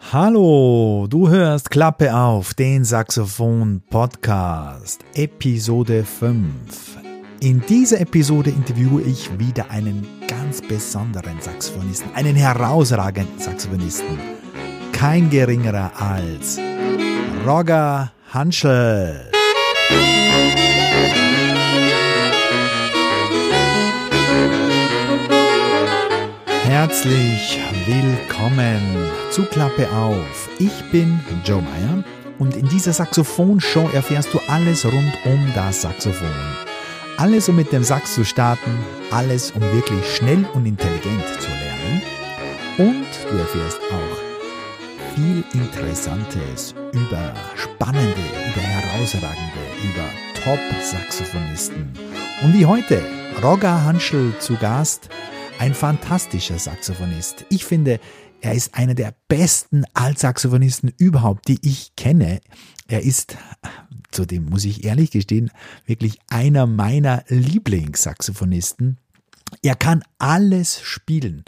Hallo, du hörst Klappe auf, den Saxophon Podcast, Episode 5. In dieser Episode interviewe ich wieder einen ganz besonderen Saxophonisten, einen herausragenden Saxophonisten. Kein geringerer als Roger Hanschel. Herzlich willkommen zu Klappe auf. Ich bin Joe Meyer und in dieser Saxophon-Show erfährst du alles rund um das Saxophon. Alles, um mit dem Sax zu starten, alles, um wirklich schnell und intelligent zu lernen. Und du erfährst auch viel Interessantes über spannende, über herausragende, über Top-Saxophonisten. Und wie heute, Roger Hanschel zu Gast ein fantastischer Saxophonist. Ich finde, er ist einer der besten Altsaxophonisten überhaupt, die ich kenne. Er ist, zudem muss ich ehrlich gestehen, wirklich einer meiner Lieblingssaxophonisten. Er kann alles spielen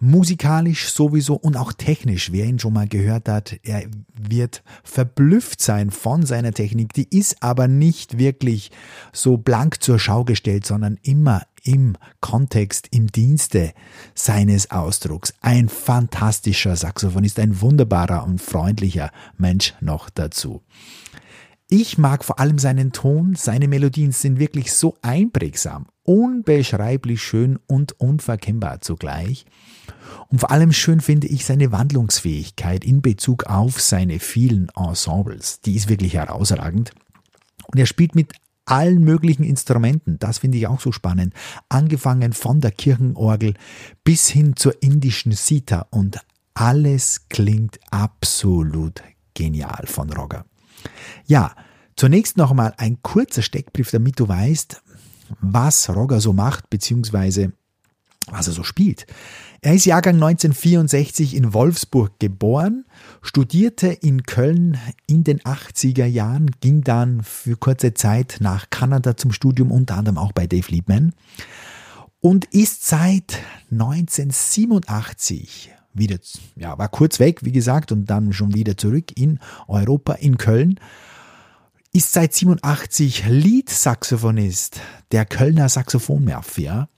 musikalisch sowieso und auch technisch. Wer ihn schon mal gehört hat, er wird verblüfft sein von seiner Technik. Die ist aber nicht wirklich so blank zur Schau gestellt, sondern immer im Kontext, im Dienste seines Ausdrucks. Ein fantastischer Saxophonist, ein wunderbarer und freundlicher Mensch noch dazu. Ich mag vor allem seinen Ton, seine Melodien sind wirklich so einprägsam, unbeschreiblich schön und unverkennbar zugleich. Und vor allem schön finde ich seine Wandlungsfähigkeit in Bezug auf seine vielen Ensembles. Die ist wirklich herausragend. Und er spielt mit allen möglichen Instrumenten. Das finde ich auch so spannend. Angefangen von der Kirchenorgel bis hin zur indischen Sita und alles klingt absolut genial von Roger. Ja, zunächst noch einmal ein kurzer Steckbrief, damit du weißt, was Roger so macht, beziehungsweise was er so spielt. Er ist Jahrgang 1964 in Wolfsburg geboren, studierte in Köln in den 80er Jahren, ging dann für kurze Zeit nach Kanada zum Studium, unter anderem auch bei Dave Liebman und ist seit 1987 wieder, ja, war kurz weg, wie gesagt, und dann schon wieder zurück in Europa, in Köln. Ist seit 87 Lead-Saxophonist der Kölner Saxophonmafia.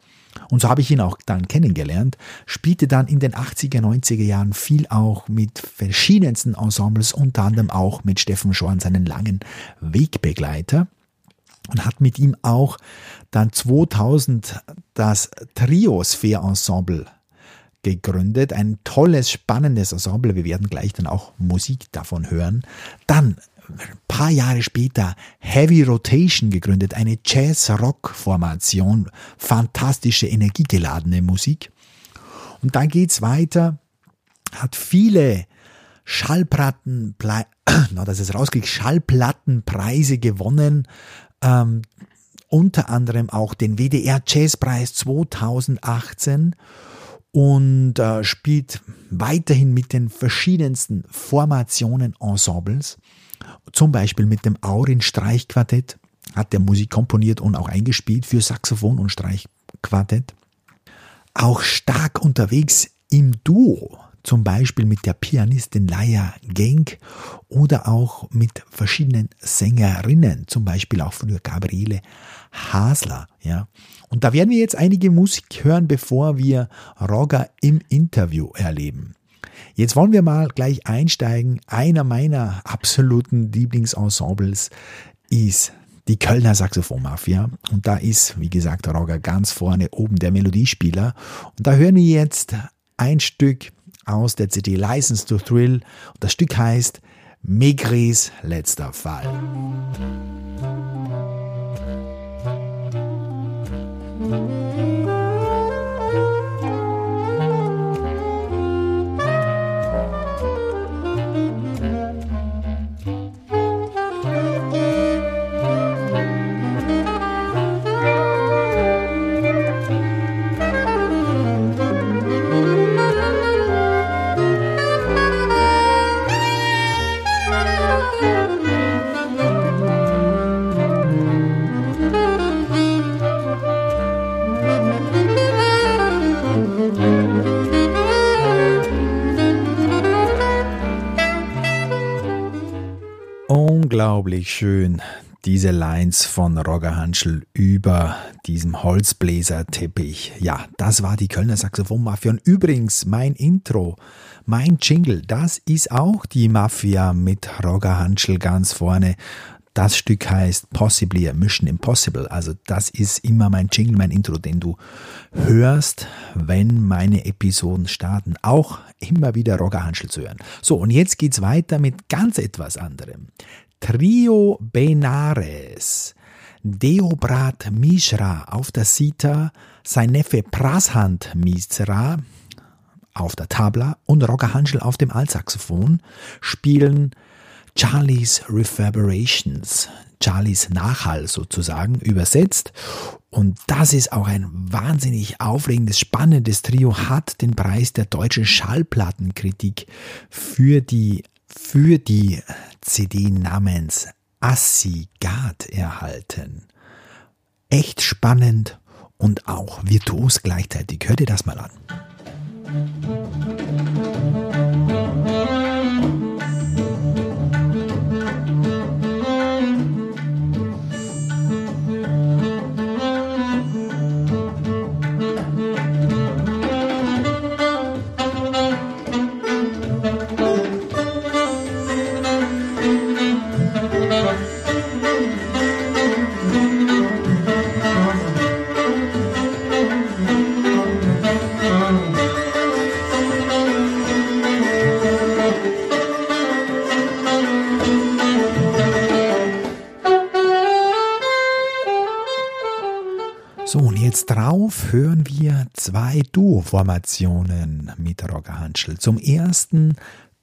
Und so habe ich ihn auch dann kennengelernt, spielte dann in den 80er, 90er Jahren viel auch mit verschiedensten Ensembles, unter anderem auch mit Steffen Schorn, seinen langen Wegbegleiter und hat mit ihm auch dann 2000 das Triosphere Ensemble gegründet. Ein tolles, spannendes Ensemble. Wir werden gleich dann auch Musik davon hören. Dann ein paar Jahre später Heavy Rotation gegründet, eine Jazz-Rock-Formation, fantastische, energiegeladene Musik. Und dann geht's weiter, hat viele Schallplatten, na, dass es rauskriegt, Schallplattenpreise gewonnen, ähm, unter anderem auch den WDR Jazzpreis 2018 und äh, spielt weiterhin mit den verschiedensten Formationen, Ensembles, zum Beispiel mit dem Aurin Streichquartett, hat der Musik komponiert und auch eingespielt für Saxophon und Streichquartett. Auch stark unterwegs im Duo, zum Beispiel mit der Pianistin Laia Genk oder auch mit verschiedenen Sängerinnen, zum Beispiel auch früher Gabriele Hasler, ja. Und da werden wir jetzt einige Musik hören, bevor wir Roger im Interview erleben. Jetzt wollen wir mal gleich einsteigen. Einer meiner absoluten Lieblingsensembles ist die Kölner Saxophonmafia. Und da ist, wie gesagt, Roger ganz vorne oben der Melodiespieler. Und da hören wir jetzt ein Stück aus der CD License to Thrill. Und das Stück heißt Megris letzter Fall. Musik unglaublich schön, diese Lines von Roger Hanschel über diesem Holzbläserteppich. Ja, das war die Kölner Saxophonmafia. Und übrigens, mein Intro, mein Jingle, das ist auch die Mafia mit Roger Hanschel ganz vorne. Das Stück heißt Possibly a Mission Impossible. Also das ist immer mein Jingle, mein Intro, den du hörst, wenn meine Episoden starten. Auch immer wieder Roger Hanschel zu hören. So, und jetzt geht's weiter mit ganz etwas anderem. Trio Benares. Deobrat Mishra auf der Sita, sein Neffe Prashant Mishra auf der Tabla und Roger Hanschel auf dem Altsaxophon spielen Charlie's Reverberations, Charlies Nachhall sozusagen übersetzt. Und das ist auch ein wahnsinnig aufregendes, spannendes Trio, hat den Preis der deutschen Schallplattenkritik für die, für die CD namens Assigat erhalten. Echt spannend und auch virtuos gleichzeitig. Hört ihr das mal an. Drauf hören wir zwei Duo-Formationen mit Roger Hanschel. Zum ersten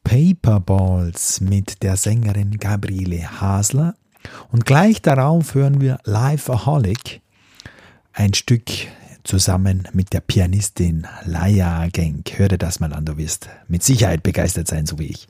Paperballs mit der Sängerin Gabriele Hasler und gleich darauf hören wir Lifeaholic, ein Stück zusammen mit der Pianistin Laia Genk. Hör dir das mal an, du wirst mit Sicherheit begeistert sein, so wie ich.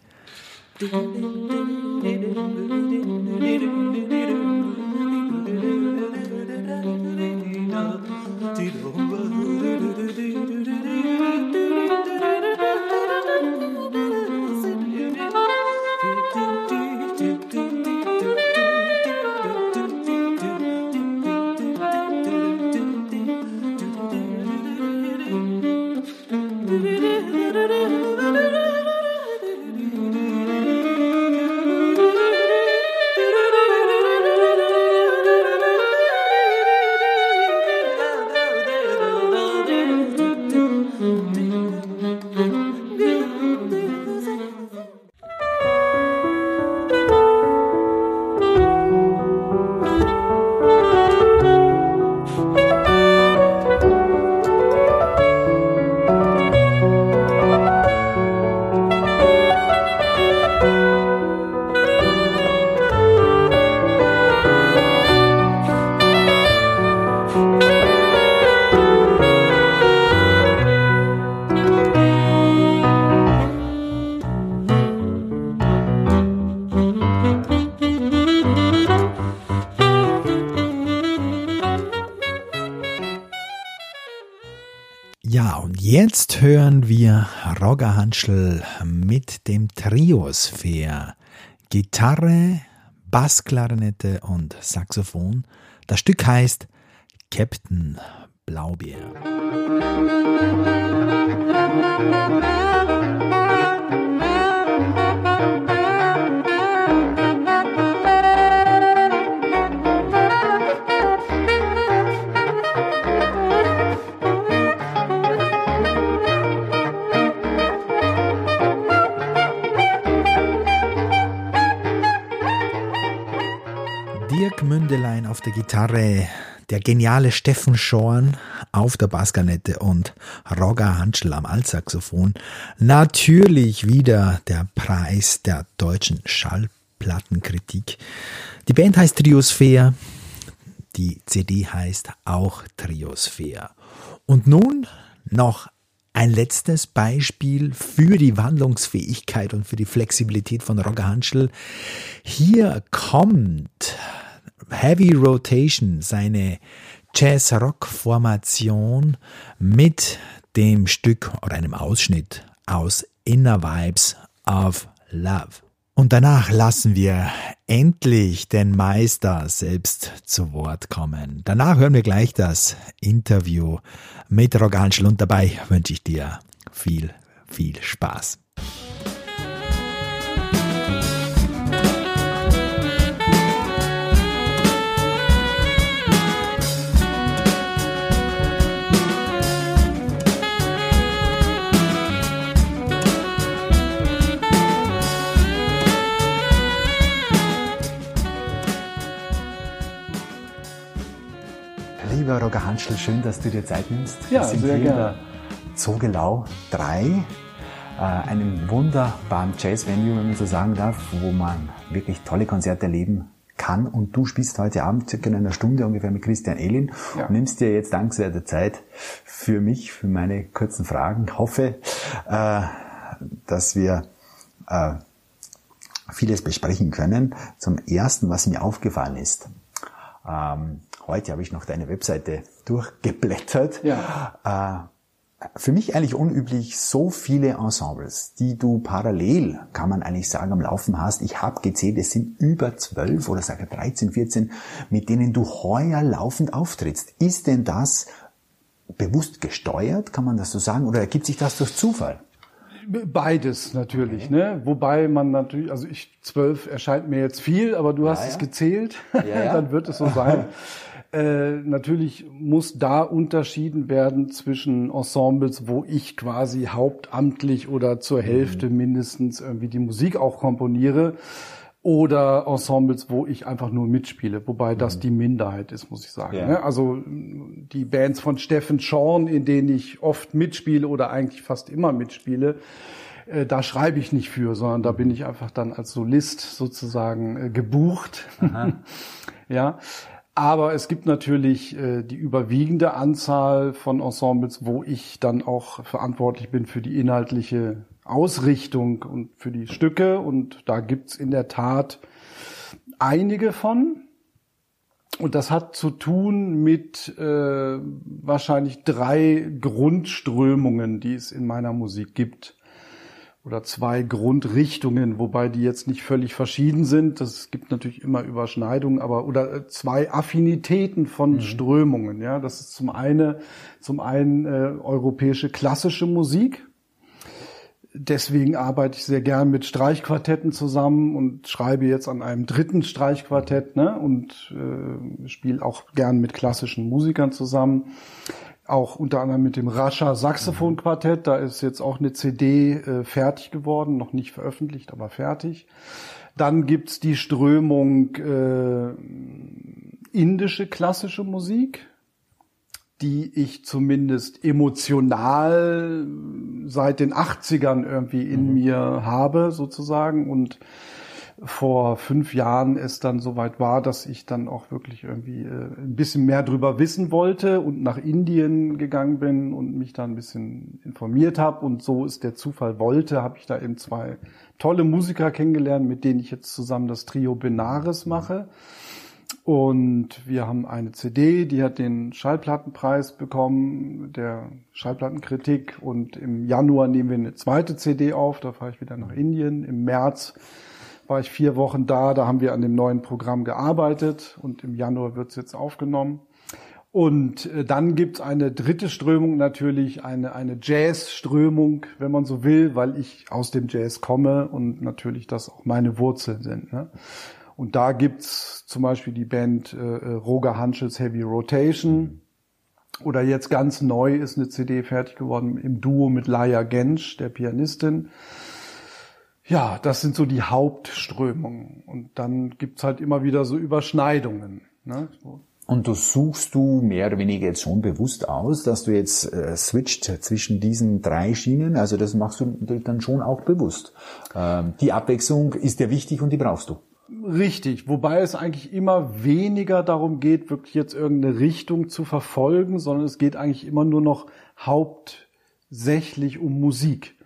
Jetzt hören wir Roger Hanschel mit dem Triosphere. Gitarre, Bassklarinette und Saxophon. Das Stück heißt Captain Blaubeer. Dirk auf der Gitarre, der geniale Steffen Schorn auf der Basskanette und Roger Hanschel am Altsaxophon. Natürlich wieder der Preis der deutschen Schallplattenkritik. Die Band heißt Triosphere, die CD heißt auch Triosphere. Und nun noch ein letztes Beispiel für die Wandlungsfähigkeit und für die Flexibilität von Roger Hanschel. Hier kommt Heavy Rotation, seine Jazz-Rock-Formation mit dem Stück oder einem Ausschnitt aus Inner Vibes of Love. Und danach lassen wir endlich den Meister selbst zu Wort kommen. Danach hören wir gleich das Interview mit Roganschl und dabei wünsche ich dir viel, viel Spaß. Hanschel, schön, dass du dir Zeit nimmst. Ja, sehr gerne. Zogelau 3, äh, einem wunderbaren Jazz-Venue, wenn man so sagen darf, wo man wirklich tolle Konzerte erleben kann. Und du spielst heute Abend circa in einer Stunde ungefähr mit Christian Elin ja. und nimmst dir jetzt dank der Zeit für mich, für meine kurzen Fragen. Ich hoffe, äh, dass wir äh, vieles besprechen können. Zum Ersten, was mir aufgefallen ist. Ähm, heute habe ich noch deine Webseite durchgeblättert. Ja. Äh, für mich eigentlich unüblich, so viele Ensembles, die du parallel, kann man eigentlich sagen, am Laufen hast. Ich habe gezählt, es sind über zwölf oder sage 13, 14, mit denen du heuer laufend auftrittst. Ist denn das bewusst gesteuert, kann man das so sagen, oder ergibt sich das durch Zufall? Beides natürlich, okay. ne? Wobei man natürlich, also ich zwölf erscheint mir jetzt viel, aber du ja, hast ja. es gezählt, ja, dann wird es so sein. Äh, natürlich muss da unterschieden werden zwischen Ensembles, wo ich quasi hauptamtlich oder zur Hälfte mhm. mindestens irgendwie die Musik auch komponiere oder Ensembles, wo ich einfach nur mitspiele, wobei das mhm. die Minderheit ist, muss ich sagen. Ja. Ne? Also die Bands von Steffen Schorn, in denen ich oft mitspiele oder eigentlich fast immer mitspiele, äh, da schreibe ich nicht für, sondern da bin ich einfach dann als Solist sozusagen äh, gebucht. ja. Aber es gibt natürlich äh, die überwiegende Anzahl von Ensembles, wo ich dann auch verantwortlich bin für die inhaltliche Ausrichtung und für die Stücke. Und da gibt's in der Tat einige von. Und das hat zu tun mit äh, wahrscheinlich drei Grundströmungen, die es in meiner Musik gibt oder zwei Grundrichtungen, wobei die jetzt nicht völlig verschieden sind. Das gibt natürlich immer Überschneidungen, aber oder äh, zwei Affinitäten von mhm. Strömungen. Ja, das ist zum einen zum einen äh, europäische klassische Musik. Deswegen arbeite ich sehr gern mit Streichquartetten zusammen und schreibe jetzt an einem dritten Streichquartett ne, und äh, spiele auch gern mit klassischen Musikern zusammen auch unter anderem mit dem Rascha Saxophonquartett. Da ist jetzt auch eine CD äh, fertig geworden, noch nicht veröffentlicht, aber fertig. Dann gibt's die Strömung äh, indische klassische Musik, die ich zumindest emotional seit den 80ern irgendwie in mhm. mir habe, sozusagen. Und vor fünf Jahren es dann soweit war, dass ich dann auch wirklich irgendwie äh, ein bisschen mehr drüber wissen wollte und nach Indien gegangen bin und mich da ein bisschen informiert habe. Und so ist der Zufall wollte, habe ich da eben zwei tolle Musiker kennengelernt, mit denen ich jetzt zusammen das Trio Benares mache. Und wir haben eine CD, die hat den Schallplattenpreis bekommen, der Schallplattenkritik. Und im Januar nehmen wir eine zweite CD auf, da fahre ich wieder nach Indien. Im März war ich vier Wochen da, da haben wir an dem neuen Programm gearbeitet und im Januar wird es jetzt aufgenommen. Und äh, dann gibt's eine dritte Strömung natürlich, eine, eine Jazz-Strömung, wenn man so will, weil ich aus dem Jazz komme und natürlich das auch meine Wurzeln sind. Ne? Und da gibt's zum Beispiel die Band äh, äh Roger Hanschels Heavy Rotation. Oder jetzt ganz neu ist eine CD fertig geworden im Duo mit Laia Gensch, der Pianistin. Ja, das sind so die Hauptströmungen. Und dann gibt's halt immer wieder so Überschneidungen. Ne? So. Und du suchst du mehr oder weniger jetzt schon bewusst aus, dass du jetzt äh, switcht zwischen diesen drei Schienen. Also das machst du dann schon auch bewusst. Ähm, die Abwechslung ist dir wichtig und die brauchst du. Richtig, wobei es eigentlich immer weniger darum geht, wirklich jetzt irgendeine Richtung zu verfolgen, sondern es geht eigentlich immer nur noch hauptsächlich um Musik.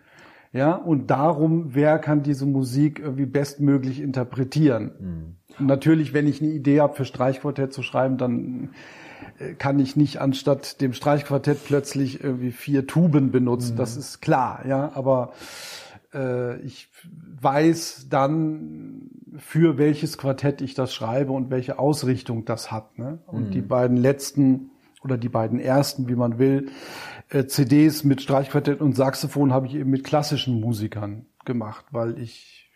Ja, und darum, wer kann diese Musik irgendwie bestmöglich interpretieren. Mhm. natürlich, wenn ich eine Idee habe, für Streichquartett zu schreiben, dann äh, kann ich nicht anstatt dem Streichquartett plötzlich irgendwie vier Tuben benutzen. Mhm. Das ist klar, ja, aber äh, ich weiß dann, für welches Quartett ich das schreibe und welche Ausrichtung das hat. Ne? Und mhm. die beiden letzten oder die beiden ersten, wie man will, CDs mit Streichquartett und Saxophon habe ich eben mit klassischen Musikern gemacht, weil ich,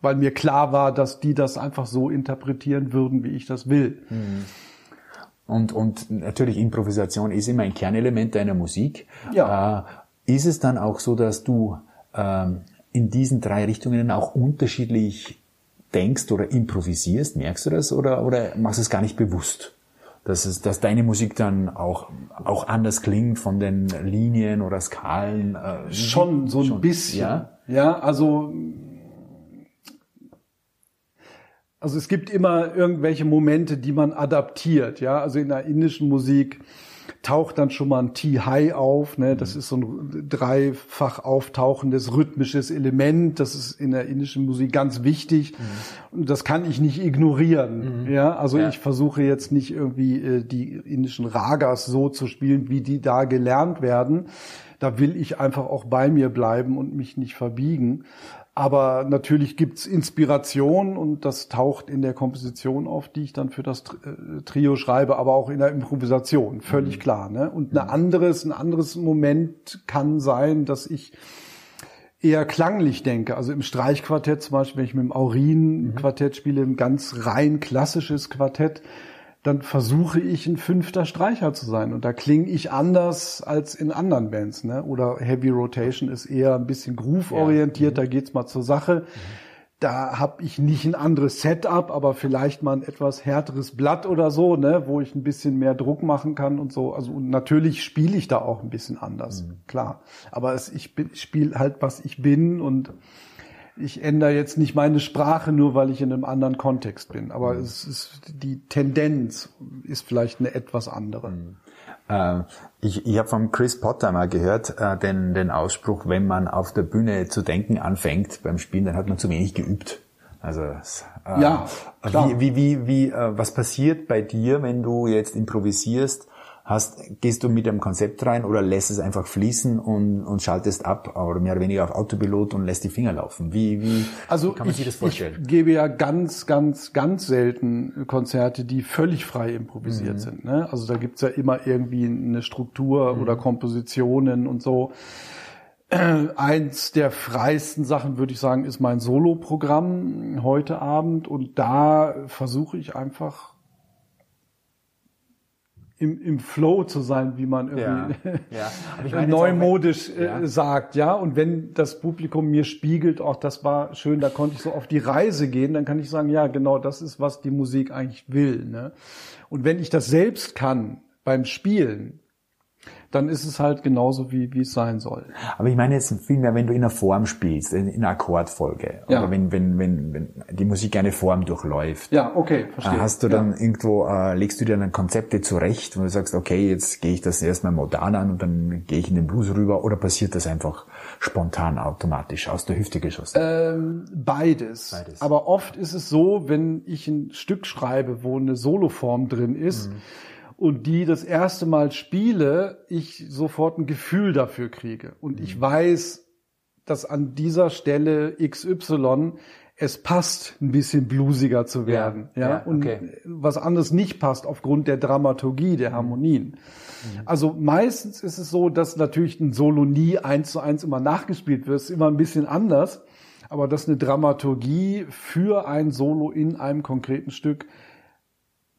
weil mir klar war, dass die das einfach so interpretieren würden, wie ich das will. Mhm. Und, und natürlich Improvisation ist immer ein Kernelement deiner Musik. Ja. Äh, ist es dann auch so, dass du ähm, in diesen drei Richtungen auch unterschiedlich denkst oder improvisierst? Merkst du das oder, oder machst du es gar nicht bewusst? Dass, es, dass deine Musik dann auch, auch anders klingt von den Linien oder Skalen? Äh, schon, so ein schon, bisschen. Ja? ja, also also es gibt immer irgendwelche Momente, die man adaptiert, ja. Also in der indischen Musik taucht dann schon mal ein T-High auf. Ne? Das mhm. ist so ein dreifach auftauchendes rhythmisches Element. Das ist in der indischen Musik ganz wichtig. Mhm. Und das kann ich nicht ignorieren. Mhm. Ja, also ja. ich versuche jetzt nicht irgendwie äh, die indischen Ragas so zu spielen, wie die da gelernt werden. Da will ich einfach auch bei mir bleiben und mich nicht verbiegen. Aber natürlich gibt's Inspiration und das taucht in der Komposition auf, die ich dann für das äh, Trio schreibe, aber auch in der Improvisation, völlig mhm. klar. Ne? Und ein anderes, ein anderes Moment kann sein, dass ich eher klanglich denke. Also im Streichquartett zum Beispiel, wenn ich mit dem Aurin-Quartett spiele, ein ganz rein klassisches Quartett, dann versuche ich ein fünfter Streicher zu sein. Und da klinge ich anders als in anderen Bands. Ne? Oder Heavy Rotation ist eher ein bisschen groove-orientiert, ja. da geht's mal zur Sache. Mhm. Da habe ich nicht ein anderes Setup, aber vielleicht mal ein etwas härteres Blatt oder so, ne, wo ich ein bisschen mehr Druck machen kann und so. Also und natürlich spiele ich da auch ein bisschen anders, mhm. klar. Aber es, ich spiele halt, was ich bin und ich ändere jetzt nicht meine Sprache nur, weil ich in einem anderen Kontext bin. Aber mhm. es ist die Tendenz ist vielleicht eine etwas andere. Mhm. Äh, ich ich habe von Chris Potter mal gehört, äh, den, den Ausspruch, wenn man auf der Bühne zu denken anfängt beim Spielen, dann hat man zu wenig geübt. Also äh, ja, klar. wie, wie, wie, wie äh, was passiert bei dir, wenn du jetzt improvisierst? Hast, gehst du mit dem Konzept rein oder lässt es einfach fließen und, und schaltest ab oder mehr oder weniger auf Autopilot und lässt die Finger laufen? Wie, wie, also kann man ich, sich das vorstellen? Ich gebe ja ganz, ganz, ganz selten Konzerte, die völlig frei improvisiert mhm. sind. Ne? Also da gibt's ja immer irgendwie eine Struktur mhm. oder Kompositionen und so. Eins der freisten Sachen, würde ich sagen, ist mein Solo-Programm heute Abend. Und da versuche ich einfach im, im Flow zu sein, wie man irgendwie ja, ja. neumodisch äh, ja. sagt, ja. Und wenn das Publikum mir spiegelt, auch das war schön, da konnte ich so auf die Reise gehen, dann kann ich sagen, ja, genau, das ist, was die Musik eigentlich will. Ne? Und wenn ich das selbst kann beim Spielen, dann ist es halt genauso, wie, wie es sein soll. Aber ich meine jetzt vielmehr, wenn du in einer Form spielst, in einer Akkordfolge, ja. oder wenn, wenn, wenn, wenn die Musik eine Form durchläuft. Ja, okay, verstehe. Hast du dann ja. irgendwo, äh, legst du dir dann Konzepte zurecht, wo du sagst, okay, jetzt gehe ich das erstmal modern an und dann gehe ich in den Blues rüber, oder passiert das einfach spontan, automatisch, aus der Hüfte geschossen? Ähm, beides. beides. Aber oft ist es so, wenn ich ein Stück schreibe, wo eine Soloform drin ist, mhm und die das erste Mal spiele, ich sofort ein Gefühl dafür kriege. Und ich mhm. weiß, dass an dieser Stelle XY es passt, ein bisschen bluesiger zu werden. Ja, ja? ja und was anderes nicht passt aufgrund der Dramaturgie der Harmonien. Mhm. Also meistens ist es so, dass natürlich ein Solo nie eins zu eins immer nachgespielt wird, ist immer ein bisschen anders. Aber dass eine Dramaturgie für ein Solo in einem konkreten Stück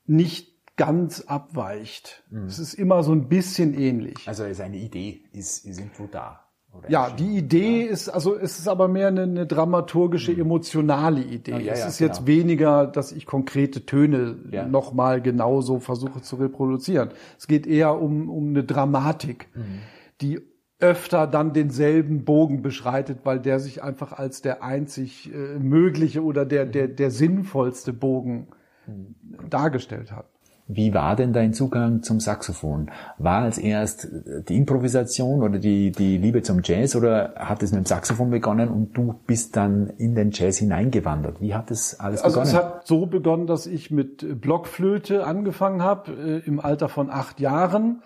nicht ganz abweicht. Mhm. Es ist immer so ein bisschen ähnlich. Also ist eine Idee, ist, ist irgendwo da. ja, die Idee ja. ist, also es ist aber mehr eine, eine dramaturgische, mhm. emotionale Idee. Ja, ja, es ist genau. jetzt weniger, dass ich konkrete Töne ja. nochmal genauso versuche zu reproduzieren. Es geht eher um, um eine Dramatik, mhm. die öfter dann denselben Bogen beschreitet, weil der sich einfach als der einzig äh, mögliche oder der, der, mhm. der sinnvollste Bogen mhm. dargestellt hat. Wie war denn dein Zugang zum Saxophon? War als erst die Improvisation oder die, die Liebe zum Jazz oder hat es mit dem Saxophon begonnen und du bist dann in den Jazz hineingewandert? Wie hat es alles begonnen? Also es hat so begonnen, dass ich mit Blockflöte angefangen habe, äh, im Alter von acht Jahren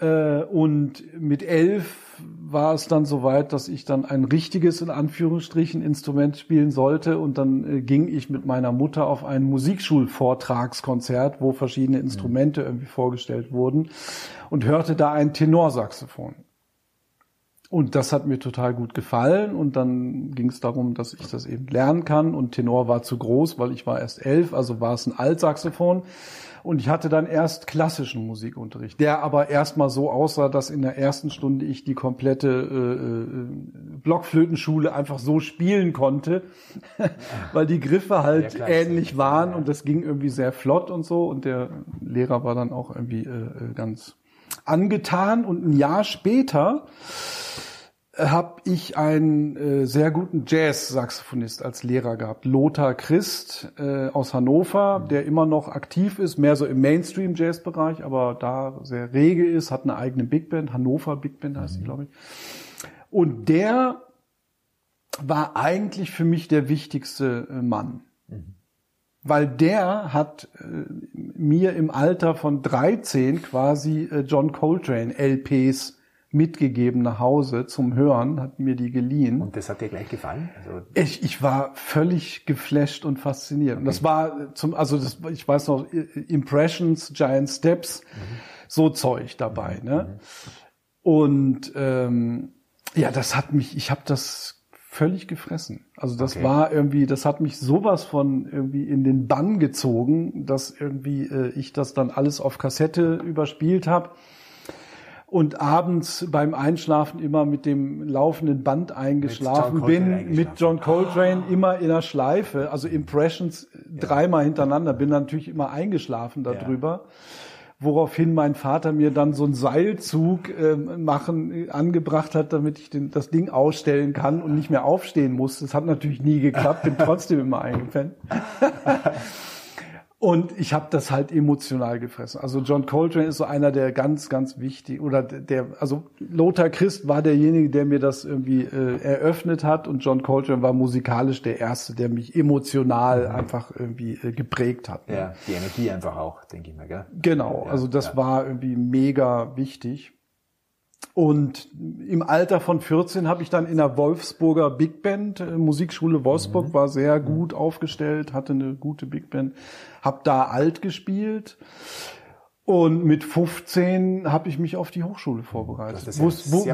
Äh, und mit elf war es dann soweit, dass ich dann ein richtiges, in Anführungsstrichen, Instrument spielen sollte. Und dann äh, ging ich mit meiner Mutter auf ein Musikschulvortragskonzert, wo verschiedene Instrumente irgendwie vorgestellt wurden und hörte da ein Tenorsaxophon. Und das hat mir total gut gefallen. Und dann ging es darum, dass ich das eben lernen kann. Und Tenor war zu groß, weil ich war erst elf, also war es ein Altsaxophon. Und ich hatte dann erst klassischen Musikunterricht, der aber erstmal so aussah, dass in der ersten Stunde ich die komplette äh, äh Blockflötenschule einfach so spielen konnte, weil die Griffe halt ähnlich waren ja. und das ging irgendwie sehr flott und so. Und der Lehrer war dann auch irgendwie äh, äh ganz angetan. Und ein Jahr später habe ich einen äh, sehr guten Jazz-Saxophonist als Lehrer gehabt, Lothar Christ äh, aus Hannover, mhm. der immer noch aktiv ist, mehr so im Mainstream-Jazz-Bereich, aber da sehr rege ist, hat eine eigene Big Band, Hannover Big Band heißt mhm. die, glaube ich. Und der war eigentlich für mich der wichtigste äh, Mann. Mhm. Weil der hat äh, mir im Alter von 13 quasi äh, John Coltrane LPs mitgegeben nach Hause zum Hören, hat mir die geliehen. Und das hat dir gleich gefallen? Also ich, ich war völlig geflasht und fasziniert. Und das war zum, also das, ich weiß noch, Impressions, Giant Steps, mhm. so Zeug dabei. Mhm. Ne? Und ähm, ja, das hat mich, ich habe das völlig gefressen. Also das okay. war irgendwie, das hat mich sowas von irgendwie in den Bann gezogen, dass irgendwie äh, ich das dann alles auf Kassette überspielt habe und abends beim Einschlafen immer mit dem laufenden Band eingeschlafen mit bin, eingeschlafen. mit John Coltrane oh. immer in der Schleife, also Impressions ja. dreimal hintereinander, bin natürlich immer eingeschlafen darüber. Ja. Woraufhin mein Vater mir dann so einen Seilzug äh, machen angebracht hat, damit ich den, das Ding ausstellen kann und nicht mehr aufstehen muss. Das hat natürlich nie geklappt, bin trotzdem immer eingepennt. Und ich habe das halt emotional gefressen. Also John Coltrane ist so einer der ganz, ganz wichtig oder der, also Lothar Christ war derjenige, der mir das irgendwie äh, eröffnet hat und John Coltrane war musikalisch der erste, der mich emotional mhm. einfach irgendwie äh, geprägt hat. Ne? Ja, die Energie einfach auch, denke ich mal, gell? Genau, also das ja. war irgendwie mega wichtig. Und im Alter von 14 habe ich dann in der Wolfsburger Big Band, äh, Musikschule Wolfsburg, mhm. war sehr gut aufgestellt, hatte eine gute Big Band, habe da alt gespielt und mit 15 habe ich mich auf die Hochschule vorbereitet. Das ist ja, Wus, wus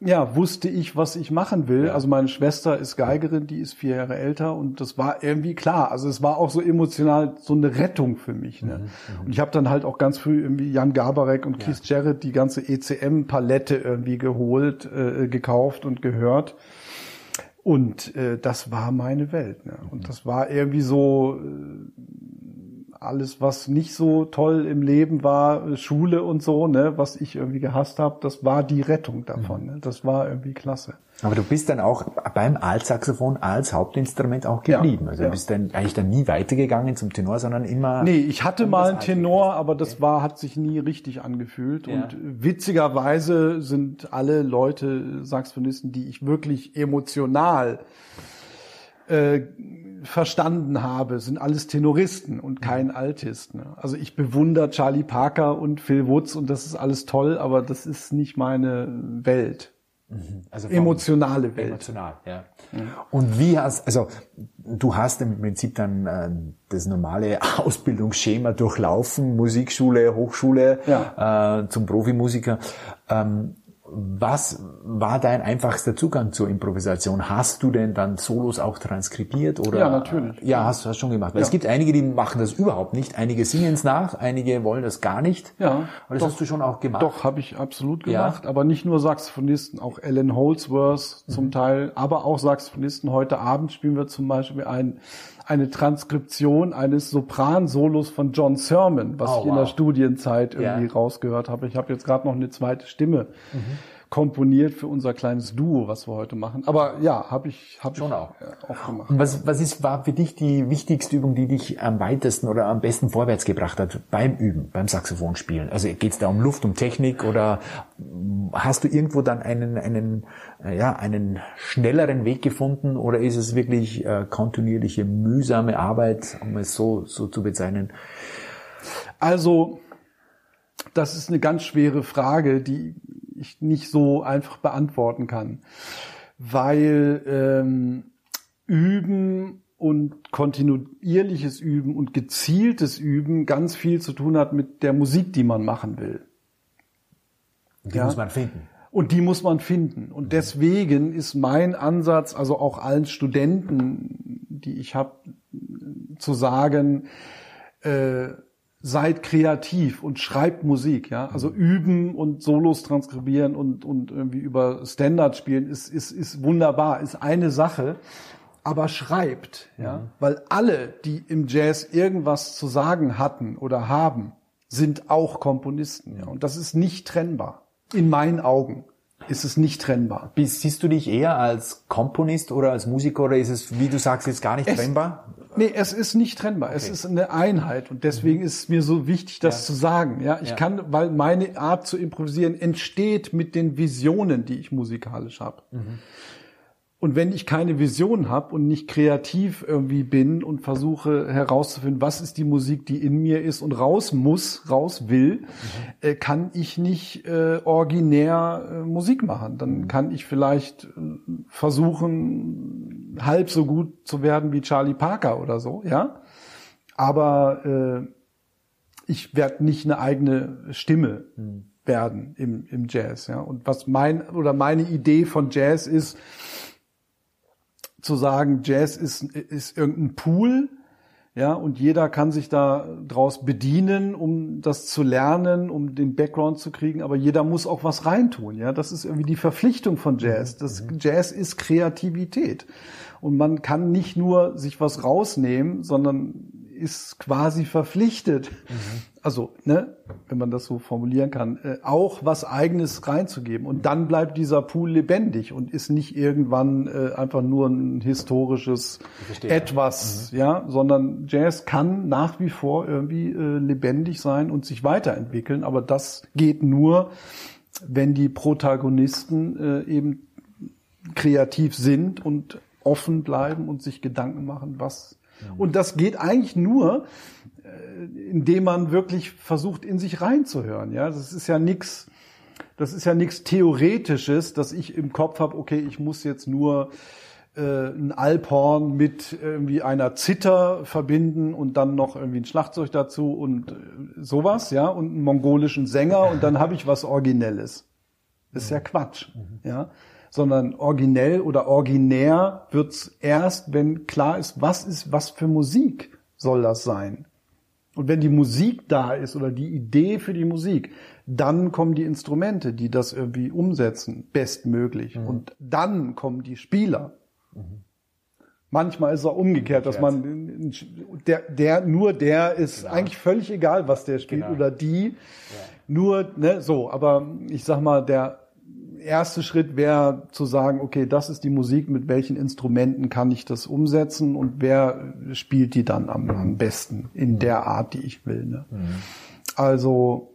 ja, wusste ich, was ich machen will. Ja. Also meine Schwester ist Geigerin, die ist vier Jahre älter und das war irgendwie klar. Also es war auch so emotional so eine Rettung für mich. Ne? Mhm, mhm. und ich habe dann halt auch ganz früh irgendwie Jan Gabarek und ja. Keith Jarrett die ganze ECM-Palette irgendwie geholt, äh, gekauft und gehört. Und äh, das war meine Welt. Ne? Und mhm. das war irgendwie so... Äh, alles, was nicht so toll im Leben war, Schule und so, ne, was ich irgendwie gehasst habe, das war die Rettung davon. Ne? Das war irgendwie klasse. Aber du bist dann auch beim Altsaxophon als Hauptinstrument auch geblieben. Ja, also du bist dann eigentlich dann nie weitergegangen zum Tenor, sondern immer. Nee, ich hatte mal einen Tenor, aber das war, hat sich nie richtig angefühlt. Ja. Und witzigerweise sind alle Leute Saxophonisten, die ich wirklich emotional äh, verstanden habe, sind alles Tenoristen und kein Altist. Ne? Also ich bewundere Charlie Parker und Phil Woods und das ist alles toll, aber das ist nicht meine Welt. Mhm. Also emotionale Welt. Emotional, ja. ja. Und wie hast, also du hast im Prinzip dann äh, das normale Ausbildungsschema durchlaufen, Musikschule, Hochschule ja. äh, zum Profimusiker. Ähm, was war dein einfachster Zugang zur Improvisation? Hast du denn dann Solos auch transkribiert oder? Ja, natürlich. Ja, hast du schon gemacht. Ja. es gibt einige, die machen das überhaupt nicht. Einige singen es nach, einige wollen das gar nicht. Ja. Aber das doch, hast du schon auch gemacht. Doch, habe ich absolut gemacht. Ja. Aber nicht nur Saxophonisten, auch Alan Holdsworth zum mhm. Teil, aber auch Saxophonisten. Heute Abend spielen wir zum Beispiel ein eine Transkription eines Sopran-Solos von John Sermon, was oh, ich in der Studienzeit irgendwie ja. rausgehört habe. Ich habe jetzt gerade noch eine zweite Stimme. Mhm komponiert für unser kleines Duo, was wir heute machen. Aber ja, habe ich, hab Schon ich auch. auch gemacht. Und was, was ist, war für dich die wichtigste Übung, die dich am weitesten oder am besten vorwärts gebracht hat beim Üben, beim Saxophonspielen? Also geht es da um Luft, um Technik oder hast du irgendwo dann einen, einen, ja, einen schnelleren Weg gefunden oder ist es wirklich äh, kontinuierliche, mühsame Arbeit, um es so, so zu bezeichnen? Also, das ist eine ganz schwere Frage, die ich nicht so einfach beantworten kann, weil ähm, Üben und kontinuierliches Üben und gezieltes Üben ganz viel zu tun hat mit der Musik, die man machen will. Die ja? muss man finden. Und die muss man finden. Und deswegen ist mein Ansatz, also auch allen Studenten, die ich habe, zu sagen, äh, seid kreativ und schreibt Musik, ja. Also üben und Solos transkribieren und, und irgendwie über Standard spielen ist, ist, ist wunderbar, ist eine Sache. Aber schreibt, ja. Mhm. Weil alle, die im Jazz irgendwas zu sagen hatten oder haben, sind auch Komponisten, ja. Und das ist nicht trennbar. In meinen Augen ist es nicht trennbar. Siehst du dich eher als Komponist oder als Musiker oder ist es, wie du sagst, jetzt gar nicht es, trennbar? Nee, es ist nicht trennbar. Okay. Es ist eine Einheit und deswegen mhm. ist es mir so wichtig, das ja. zu sagen. Ja, ich ja. kann, weil meine Art zu improvisieren entsteht mit den Visionen, die ich musikalisch habe. Mhm. Und wenn ich keine Vision habe und nicht kreativ irgendwie bin und versuche herauszufinden, was ist die Musik, die in mir ist und raus muss, raus will, mhm. äh, kann ich nicht äh, originär äh, Musik machen. Dann mhm. kann ich vielleicht äh, versuchen, halb so gut zu werden wie Charlie Parker oder so, ja. Aber äh, ich werde nicht eine eigene Stimme mhm. werden im, im Jazz, ja. Und was mein oder meine Idee von Jazz ist, zu sagen, Jazz ist, ist irgendein Pool, ja, und jeder kann sich da draus bedienen, um das zu lernen, um den Background zu kriegen, aber jeder muss auch was reintun, ja. Das ist irgendwie die Verpflichtung von Jazz. Das mhm. Jazz ist Kreativität. Und man kann nicht nur sich was rausnehmen, sondern ist quasi verpflichtet, mhm. Also ne, wenn man das so formulieren kann, äh, auch was Eigenes reinzugeben. Und dann bleibt dieser Pool lebendig und ist nicht irgendwann äh, einfach nur ein historisches etwas, mhm. ja, sondern Jazz kann nach wie vor irgendwie äh, lebendig sein und sich weiterentwickeln. Aber das geht nur, wenn die Protagonisten äh, eben kreativ sind und offen bleiben und sich Gedanken machen, was und das geht eigentlich nur, indem man wirklich versucht, in sich reinzuhören. Ja, das ist ja nichts, das ist ja nichts Theoretisches, dass ich im Kopf habe, okay, ich muss jetzt nur äh, ein Alphorn mit irgendwie einer Zither verbinden und dann noch irgendwie ein Schlagzeug dazu und äh, sowas, ja, und einen mongolischen Sänger und dann habe ich was Originelles. Das ist ja Quatsch, ja sondern originell oder originär wird's erst, wenn klar ist, was ist, was für Musik soll das sein. Und wenn die Musik da ist oder die Idee für die Musik, dann kommen die Instrumente, die das irgendwie umsetzen, bestmöglich. Mhm. Und dann kommen die Spieler. Mhm. Manchmal ist es auch umgekehrt, dass man der, der nur der ist genau. eigentlich völlig egal, was der spielt genau. oder die. Ja. Nur ne, so, aber ich sag mal, der erste Schritt wäre zu sagen, okay, das ist die Musik, mit welchen Instrumenten kann ich das umsetzen und wer spielt die dann am, am besten in der Art, die ich will. Ne? Mhm. Also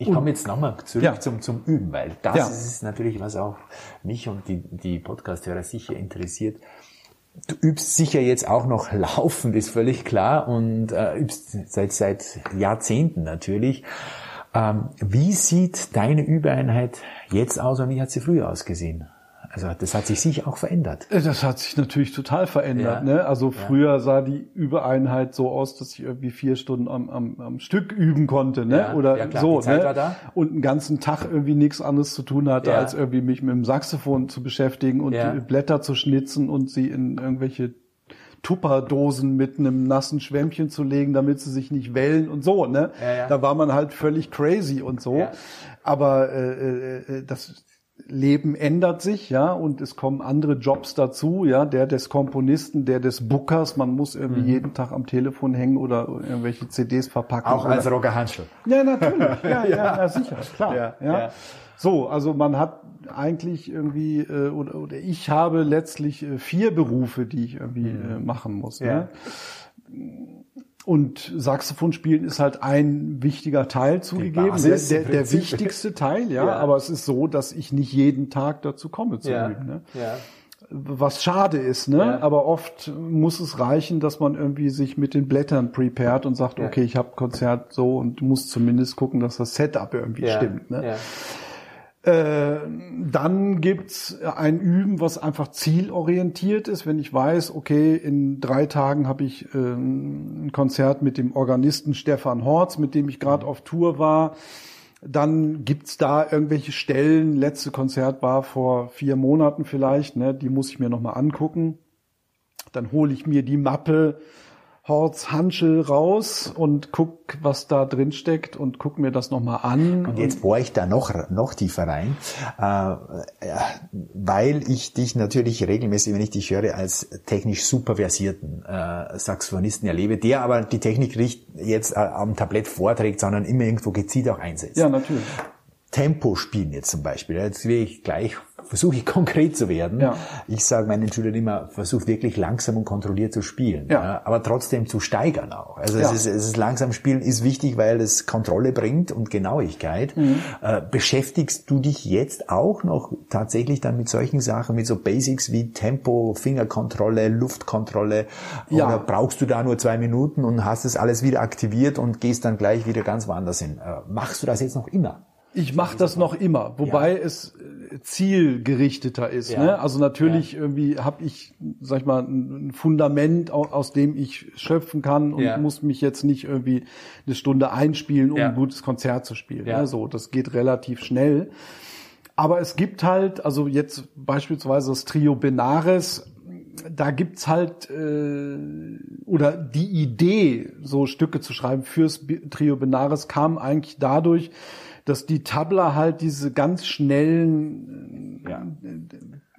ich komme jetzt nochmal zurück ja. zum, zum Üben, weil das ja. ist natürlich, was auch mich und die, die Podcast-Hörer sicher interessiert. Du übst sicher jetzt auch noch laufend, ist völlig klar, und äh, übst seit, seit Jahrzehnten natürlich. Ähm, wie sieht deine Übereinheit jetzt aus und wie hat sie früher ausgesehen? Also das hat sich sicher auch verändert. Äh, das hat sich natürlich total verändert. Ja. Ne? Also früher ja. sah die Übereinheit so aus, dass ich irgendwie vier Stunden am, am, am Stück üben konnte, ne? Ja. Oder klar, so, ne? Und einen ganzen Tag irgendwie nichts anderes zu tun hatte, als irgendwie mich mit dem Saxophon zu beschäftigen und Blätter zu schnitzen und sie in irgendwelche Tupperdosen mit einem nassen Schwämmchen zu legen, damit sie sich nicht wellen und so. Ne? Ja, ja. Da war man halt völlig crazy und so. Ja. Aber äh, äh, äh, das Leben ändert sich, ja, und es kommen andere Jobs dazu, ja, der des Komponisten, der des Bookers, man muss irgendwie mhm. jeden Tag am Telefon hängen oder irgendwelche CDs verpacken. Auch als Roger Hanschel. Ja, natürlich, ja, ja, ja, sicher, klar, ja. ja. So, also man hat eigentlich irgendwie äh, oder, oder ich habe letztlich äh, vier Berufe, die ich irgendwie mhm. äh, machen muss. Ja. Ne? Und Saxophon spielen ist halt ein wichtiger Teil zugegeben, Basis, der, der, der wichtigste Teil, ja, ja, Aber es ist so, dass ich nicht jeden Tag dazu komme zu ja. üben. Ne? Ja. was schade ist, ne? Ja. Aber oft muss es reichen, dass man irgendwie sich mit den Blättern prepared und sagt, ja. okay, ich habe Konzert so und du musst zumindest gucken, dass das Setup irgendwie ja. stimmt. Ne? Äh, dann gibt's ein Üben, was einfach zielorientiert ist. Wenn ich weiß, okay, in drei Tagen habe ich äh, ein Konzert mit dem Organisten Stefan Horz, mit dem ich gerade auf Tour war dann gibt's da irgendwelche Stellen. Letzte Konzert war vor vier Monaten vielleicht. Ne? Die muss ich mir nochmal angucken. Dann hole ich mir die Mappe Horts Hanschel raus und guck, was da drin steckt und guck mir das nochmal an. Und jetzt bohre ich da noch, noch tiefer rein, äh, weil ich dich natürlich regelmäßig, wenn ich dich höre, als technisch super versierten äh, Saxophonisten erlebe, der aber die Technik nicht jetzt äh, am Tablett vorträgt, sondern immer irgendwo gezielt auch einsetzt. Ja, natürlich. Tempo spielen jetzt zum Beispiel. Jetzt will ich gleich, versuche ich konkret zu werden. Ja. Ich sage meinen Schülern immer, versuch wirklich langsam und kontrolliert zu spielen. Ja. aber trotzdem zu steigern auch. Also ja. es, ist, es ist langsam spielen ist wichtig, weil es Kontrolle bringt und Genauigkeit. Mhm. Äh, beschäftigst du dich jetzt auch noch tatsächlich dann mit solchen Sachen, mit so Basics wie Tempo, Fingerkontrolle, Luftkontrolle? Ja. Oder brauchst du da nur zwei Minuten und hast es alles wieder aktiviert und gehst dann gleich wieder ganz woanders hin? Äh, machst du das jetzt noch immer? Ich mache das noch immer, wobei ja. es zielgerichteter ist. Ja. Ne? Also natürlich ja. irgendwie habe ich, sag ich mal, ein Fundament, aus dem ich schöpfen kann und muss mich jetzt nicht irgendwie eine Stunde einspielen, um ein gutes Konzert zu spielen. Ne? So, das geht relativ schnell. Aber es gibt halt, also jetzt beispielsweise das Trio Benares, da gibt's halt äh, oder die Idee, so Stücke zu schreiben fürs Trio Benares kam eigentlich dadurch, dass die Tabla halt diese ganz schnellen ja.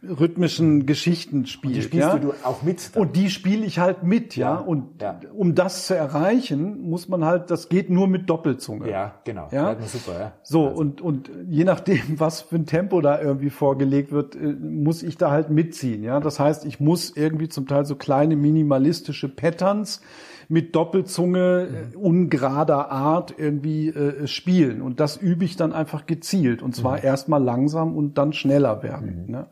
rhythmischen Geschichten spielt. Und die spielst ja? du auch mit. Dann. Und die spiele ich halt mit, ja. ja. Und um das zu erreichen, muss man halt, das geht nur mit Doppelzunge. Ja, genau. Ja, super, ja. So, also. und, und je nachdem, was für ein Tempo da irgendwie vorgelegt wird, äh, muss ich da halt mitziehen, ja. Das heißt, ich muss irgendwie zum Teil so kleine minimalistische Patterns mit Doppelzunge äh, ungerader Art irgendwie äh, spielen. Und das übe ich dann einfach gezielt. Und zwar mhm. erstmal langsam und dann schneller werden. Mhm. Ne?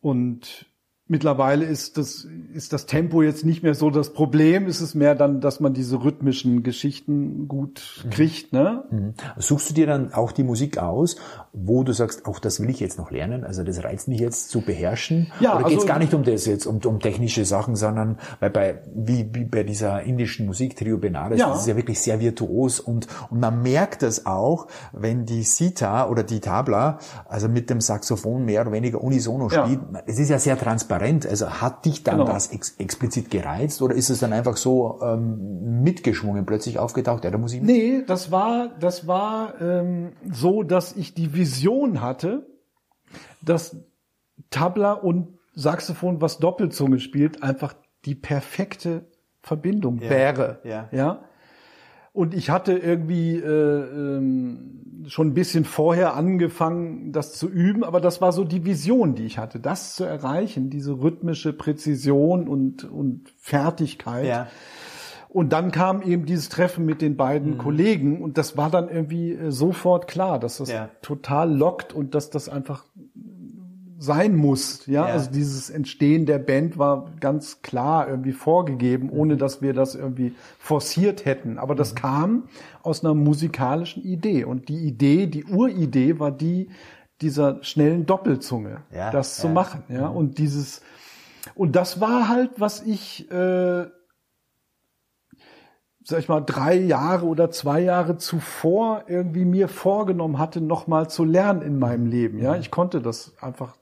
Und Mittlerweile ist das, ist das Tempo jetzt nicht mehr so das Problem, ist es mehr dann, dass man diese rhythmischen Geschichten gut mhm. kriegt. Ne? Mhm. Suchst du dir dann auch die Musik aus, wo du sagst, auch das will ich jetzt noch lernen, also das reizt mich jetzt zu beherrschen? Ja, Oder also, geht es gar nicht um das jetzt, um, um technische Sachen, sondern weil bei, wie, wie bei dieser indischen Musik, Trio Benares, ja. das ist ja wirklich sehr virtuos und, und man merkt das auch, wenn die Sita oder die Tabla, also mit dem Saxophon mehr oder weniger unisono spielt, ja. es ist ja sehr transparent transparent. Also hat dich dann genau. das ex explizit gereizt oder ist es dann einfach so ähm, mitgeschwungen, plötzlich aufgetaucht? Ja, da muss ich nee, das war, das war ähm, so, dass ich die Vision hatte, dass Tabla und Saxophon, was Doppelzunge spielt, einfach die perfekte Verbindung ja. wäre. Ja. ja. Und ich hatte irgendwie äh, ähm, schon ein bisschen vorher angefangen, das zu üben, aber das war so die Vision, die ich hatte, das zu erreichen, diese rhythmische Präzision und, und Fertigkeit. Ja. Und dann kam eben dieses Treffen mit den beiden mhm. Kollegen und das war dann irgendwie äh, sofort klar, dass das ja. total lockt und dass das einfach sein muss. Ja? ja? also dieses Entstehen der Band war ganz klar irgendwie vorgegeben, ohne mhm. dass wir das irgendwie forciert hätten. Aber das mhm. kam aus einer musikalischen Idee. Und die Idee, die Uridee war die dieser schnellen Doppelzunge, ja, das ja. zu machen. Ja? Mhm. Und dieses, und das war halt, was ich äh, sag ich mal, drei Jahre oder zwei Jahre zuvor irgendwie mir vorgenommen hatte, nochmal zu lernen in meinem Leben. Ja, ich konnte das einfach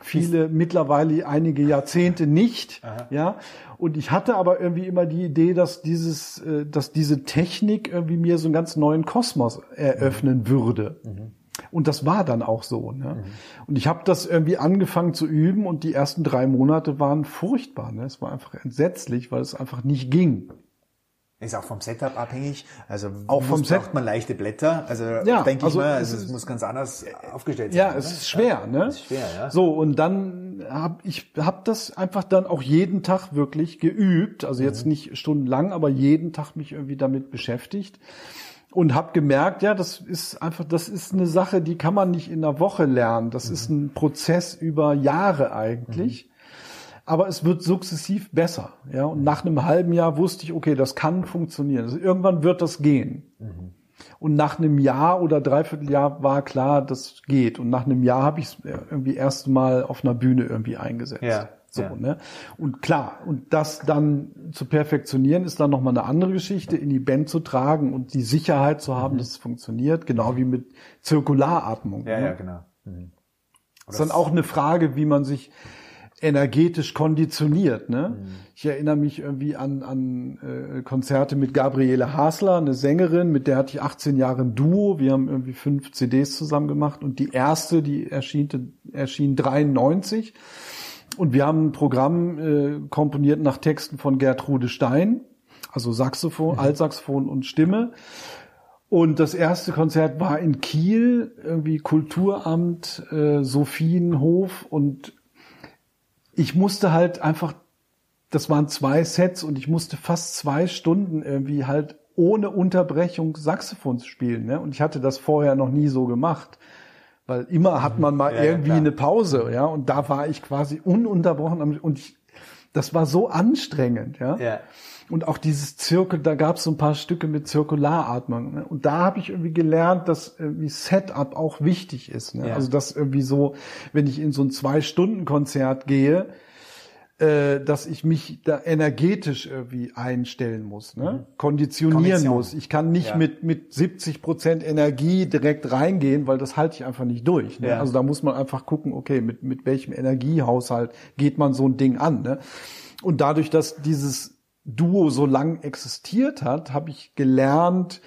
viele mittlerweile einige Jahrzehnte nicht. Aha. Ja, und ich hatte aber irgendwie immer die Idee, dass dieses, äh, dass diese Technik irgendwie mir so einen ganz neuen Kosmos eröffnen mhm. würde. Mhm. Und das war dann auch so. Ne? Mhm. Und ich habe das irgendwie angefangen zu üben und die ersten drei Monate waren furchtbar. Ne? Es war einfach entsetzlich, weil es einfach nicht ging. Ist auch vom Setup abhängig. Also auch vom Set braucht man leichte Blätter. Also ja, denke also ich mal, also es muss ganz anders aufgestellt sein. Ja, es ist schwer, ja. ne? Es ist schwer, ja. So und dann habe ich hab das einfach dann auch jeden Tag wirklich geübt. Also jetzt mhm. nicht stundenlang, aber jeden Tag mich irgendwie damit beschäftigt. und habe gemerkt, ja, das ist einfach, das ist eine Sache, die kann man nicht in einer Woche lernen. Das mhm. ist ein Prozess über Jahre eigentlich. Mhm. Aber es wird sukzessiv besser, ja. Und nach einem halben Jahr wusste ich, okay, das kann funktionieren. Also irgendwann wird das gehen. Mhm. Und nach einem Jahr oder Dreivierteljahr war klar, das geht. Und nach einem Jahr habe ich es irgendwie erst mal auf einer Bühne irgendwie eingesetzt. Ja. So, ja. ne? Und klar, und das dann zu perfektionieren, ist dann nochmal eine andere Geschichte, in die Band zu tragen und die Sicherheit zu haben, mhm. dass es funktioniert, genau wie mit Zirkularatmung. Ja, ne? ja, genau. Mhm. Das ist dann auch eine Frage, wie man sich energetisch konditioniert. Ne? Mhm. Ich erinnere mich irgendwie an, an äh, Konzerte mit Gabriele Hasler, eine Sängerin, mit der hatte ich 18 Jahre ein Duo. Wir haben irgendwie fünf CDs zusammen gemacht und die erste, die erschien, erschien 93. Und wir haben ein Programm äh, komponiert nach Texten von Gertrude Stein, also Saxophon, mhm. Altsaxophon und Stimme. Und das erste Konzert war in Kiel, irgendwie Kulturamt, äh, Sophienhof und ich musste halt einfach, das waren zwei Sets und ich musste fast zwei Stunden irgendwie halt ohne Unterbrechung Saxophon spielen. Ne? Und ich hatte das vorher noch nie so gemacht. Weil immer hat man mal ja, irgendwie ja, eine Pause, ja. Und da war ich quasi ununterbrochen und ich, das war so anstrengend, ja. ja. Und auch dieses Zirkel, da gab es so ein paar Stücke mit Zirkularatmung. Ne? Und da habe ich irgendwie gelernt, dass irgendwie Setup auch wichtig ist. Ne? Ja. Also dass irgendwie so, wenn ich in so ein Zwei-Stunden-Konzert gehe, äh, dass ich mich da energetisch irgendwie einstellen muss, ne? Mhm. konditionieren Kondition. muss. Ich kann nicht ja. mit mit 70 Prozent Energie direkt reingehen, weil das halte ich einfach nicht durch. Ne? Ja. Also da muss man einfach gucken, okay, mit mit welchem Energiehaushalt geht man so ein Ding an. Ne? Und dadurch, dass dieses Duo so lang existiert hat, habe ich gelernt,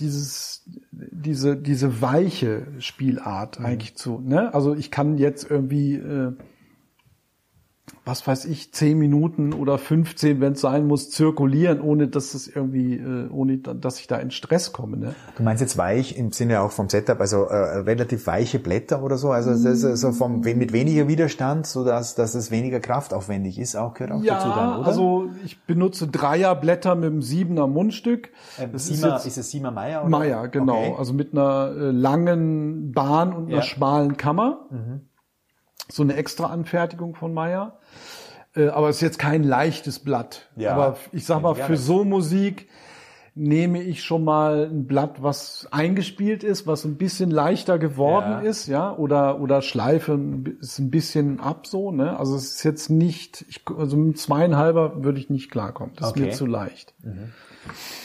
dieses diese diese weiche Spielart mhm. eigentlich zu. Ne? Also ich kann jetzt irgendwie äh, was weiß ich, zehn Minuten oder 15, wenn es sein muss, zirkulieren, ohne dass es irgendwie, äh, ohne dass ich da in Stress komme. Ne? Du meinst jetzt weich im Sinne auch vom Setup, also äh, relativ weiche Blätter oder so, also das ist also vom mit weniger Widerstand, so dass dass es weniger kraftaufwendig ist, auch gehört auch ja, dazu dann, oder? also ich benutze Dreierblätter mit einem Siebener Mundstück. Ähm, das Siemer, ist, jetzt, ist es Siemer Meier? Oder? Meier, genau. Okay. Also mit einer äh, langen Bahn und einer ja. schmalen Kammer. Mhm so eine extra Anfertigung von Meyer. Äh, aber es ist jetzt kein leichtes Blatt. Ja, aber ich sag mal, für so Musik nehme ich schon mal ein Blatt, was eingespielt ist, was ein bisschen leichter geworden ja. ist, ja, oder oder schleife ist ein bisschen ab so, ne? Also es ist jetzt nicht, ich, also mit zweieinhalber würde ich nicht klarkommen. Das okay. ist mir zu leicht. Mhm.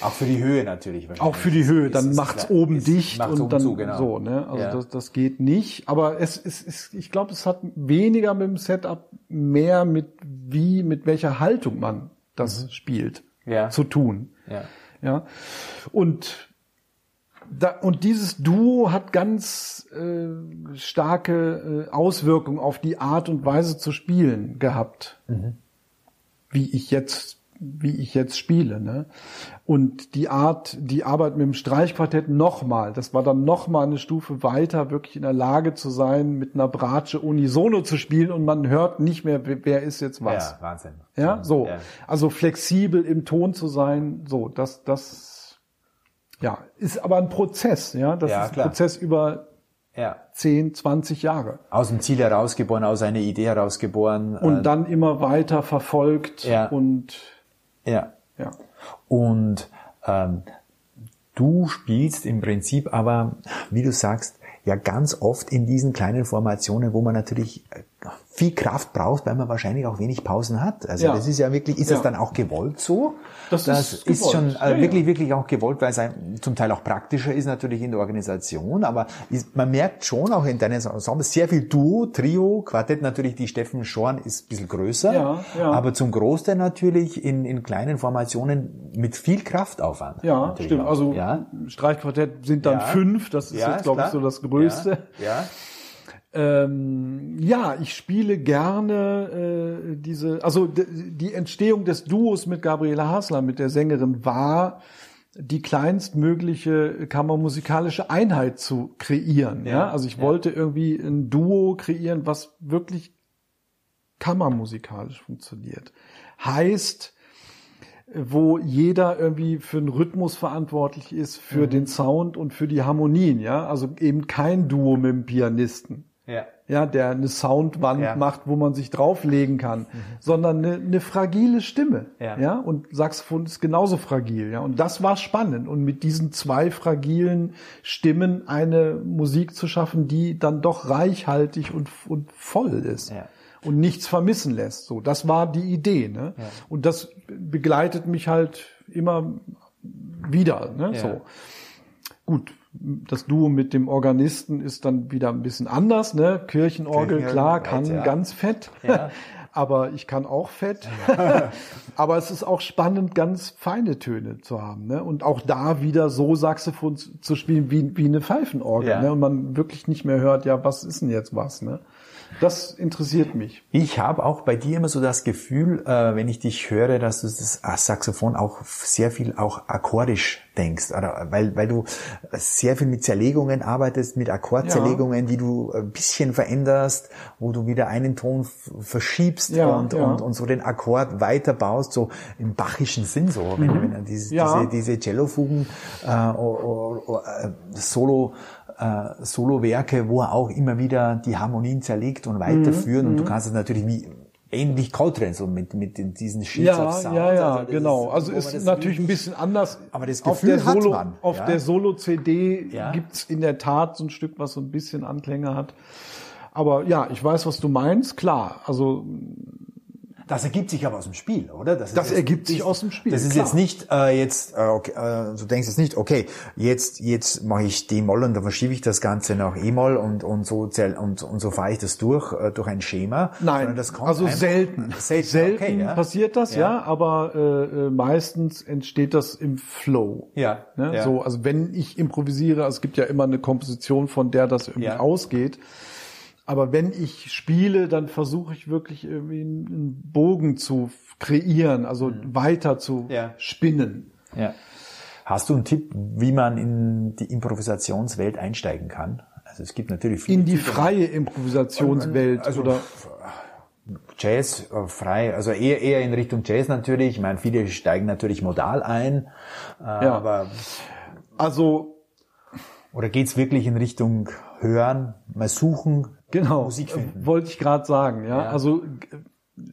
Auch für die Höhe natürlich. Auch für die Höhe, dann macht's ist, oben ist, dicht macht's und oben dann zu, genau. so, ne? Also ja. das, das geht nicht. Aber es ist, ist ich glaube, es hat weniger mit dem Setup, mehr mit wie, mit welcher Haltung man das mhm. spielt, ja. zu tun. Ja. ja. Und da, und dieses Duo hat ganz äh, starke äh, Auswirkungen auf die Art und Weise zu spielen gehabt, mhm. wie ich jetzt wie ich jetzt spiele. Ne? Und die Art, die Arbeit mit dem Streichquartett nochmal, das war dann nochmal eine Stufe weiter, wirklich in der Lage zu sein, mit einer Bratsche unisono zu spielen und man hört nicht mehr, wer ist jetzt was. Ja, Wahnsinn. Ja, so. Ja. Also flexibel im Ton zu sein, so, das, das, ja, ist aber ein Prozess, ja. Das ja, ist ein klar. Prozess über ja. 10, 20 Jahre. Aus dem Ziel herausgeboren, aus einer Idee herausgeboren. Und äh, dann immer weiter verfolgt ja. und ja. ja. Und ähm, du spielst im Prinzip aber, wie du sagst, ja ganz oft in diesen kleinen Formationen, wo man natürlich äh, viel Kraft braucht, weil man wahrscheinlich auch wenig Pausen hat. Also ja. das ist ja wirklich, ist ja. das dann auch gewollt so? Das, das ist, ist schon äh, ja, wirklich, wirklich auch gewollt, weil es ein, zum Teil auch praktischer ist natürlich in der Organisation, aber ist, man merkt schon auch in deinen Ensembles sehr viel Duo, Trio, Quartett natürlich, die Steffen Schorn ist ein bisschen größer, aber zum Großteil natürlich in, in kleinen Formationen mit viel Kraftaufwand. Ja, stimmt. Auch. Also. Streichquartett sind dann fünf, das ist jetzt, glaube ich, so das Größte. ja. Ähm, ja, ich spiele gerne äh, diese, also die Entstehung des Duos mit Gabriela Hasler, mit der Sängerin, war die kleinstmögliche kammermusikalische Einheit zu kreieren. Ja, ja? also ich ja. wollte irgendwie ein Duo kreieren, was wirklich kammermusikalisch funktioniert. Heißt, wo jeder irgendwie für den Rhythmus verantwortlich ist, für mhm. den Sound und für die Harmonien, ja. Also eben kein Duo mit dem Pianisten. Ja. Ja, der eine Soundwand ja. macht, wo man sich drauflegen kann, mhm. sondern eine, eine fragile Stimme. Ja. ja. Und Saxophon ist genauso fragil, ja. Und das war spannend. Und mit diesen zwei fragilen Stimmen eine Musik zu schaffen, die dann doch reichhaltig und, und voll ist. Ja und nichts vermissen lässt. So, das war die Idee. Ne? Ja. Und das begleitet mich halt immer wieder. Ne? Ja. So. Gut, das Duo mit dem Organisten ist dann wieder ein bisschen anders. Ne? Kirchenorgel, Kirchen, klar, kann ja. ganz fett. Ja. aber ich kann auch fett. aber es ist auch spannend, ganz feine Töne zu haben. Ne? Und auch da wieder so Saxophon zu spielen wie, wie eine Pfeifenorgel. Ja. Ne? Und man wirklich nicht mehr hört, ja, was ist denn jetzt was? Ne? Das interessiert mich. Ich habe auch bei dir immer so das Gefühl, äh, wenn ich dich höre, dass du das Saxophon auch sehr viel auch akkordisch denkst, oder weil weil du sehr viel mit Zerlegungen arbeitest, mit Akkordzerlegungen, ja. die du ein bisschen veränderst, wo du wieder einen Ton verschiebst ja, und, ja. und und so den Akkord weiterbaust, so im bachischen Sinn so, wenn, mhm. wenn diese, diese diese Cellofugen äh, äh, Solo äh, Solo-Werke, wo er auch immer wieder die Harmonien zerlegt und weiterführen. Mhm. Und du mhm. kannst es natürlich wie ähnlich Coltrane, so mit, mit diesen Sheets ja, of Sound. Ja, ja, also genau. Ist, also ist natürlich ein bisschen anders. Aber das Gefühl auf der Solo, man, Auf ja? der Solo-CD ja? gibt's in der Tat so ein Stück, was so ein bisschen Anklänge hat. Aber ja, ich weiß, was du meinst, klar. Also das ergibt sich aber aus dem Spiel, oder? Das, das ergibt sich aus dem Spiel. Das ist klar. jetzt nicht äh, jetzt, äh, okay, äh, du denkst jetzt nicht, okay, jetzt jetzt mache ich D-Moll und dann verschiebe ich das Ganze nach E-Moll und und so und und so fahre ich das durch äh, durch ein Schema. Nein, das kommt also selten. Selten, selten okay, ja? passiert das, ja, ja aber äh, äh, meistens entsteht das im Flow. Ja, ne? ja. So, also wenn ich improvisiere, also es gibt ja immer eine Komposition, von der das irgendwie ausgeht. Aber wenn ich spiele, dann versuche ich wirklich irgendwie einen Bogen zu kreieren, also mhm. weiter zu ja. spinnen. Ja. Hast du einen Tipp, wie man in die Improvisationswelt einsteigen kann? Also es gibt natürlich viele. In die Typen. freie Improvisationswelt also, oder? Jazz äh, frei, also eher eher in Richtung Jazz natürlich. Ich meine, viele steigen natürlich modal ein, äh, ja. aber also oder geht's wirklich in Richtung Hören, mal suchen, Genau, Musik finden. wollte ich gerade sagen. Ja? ja, also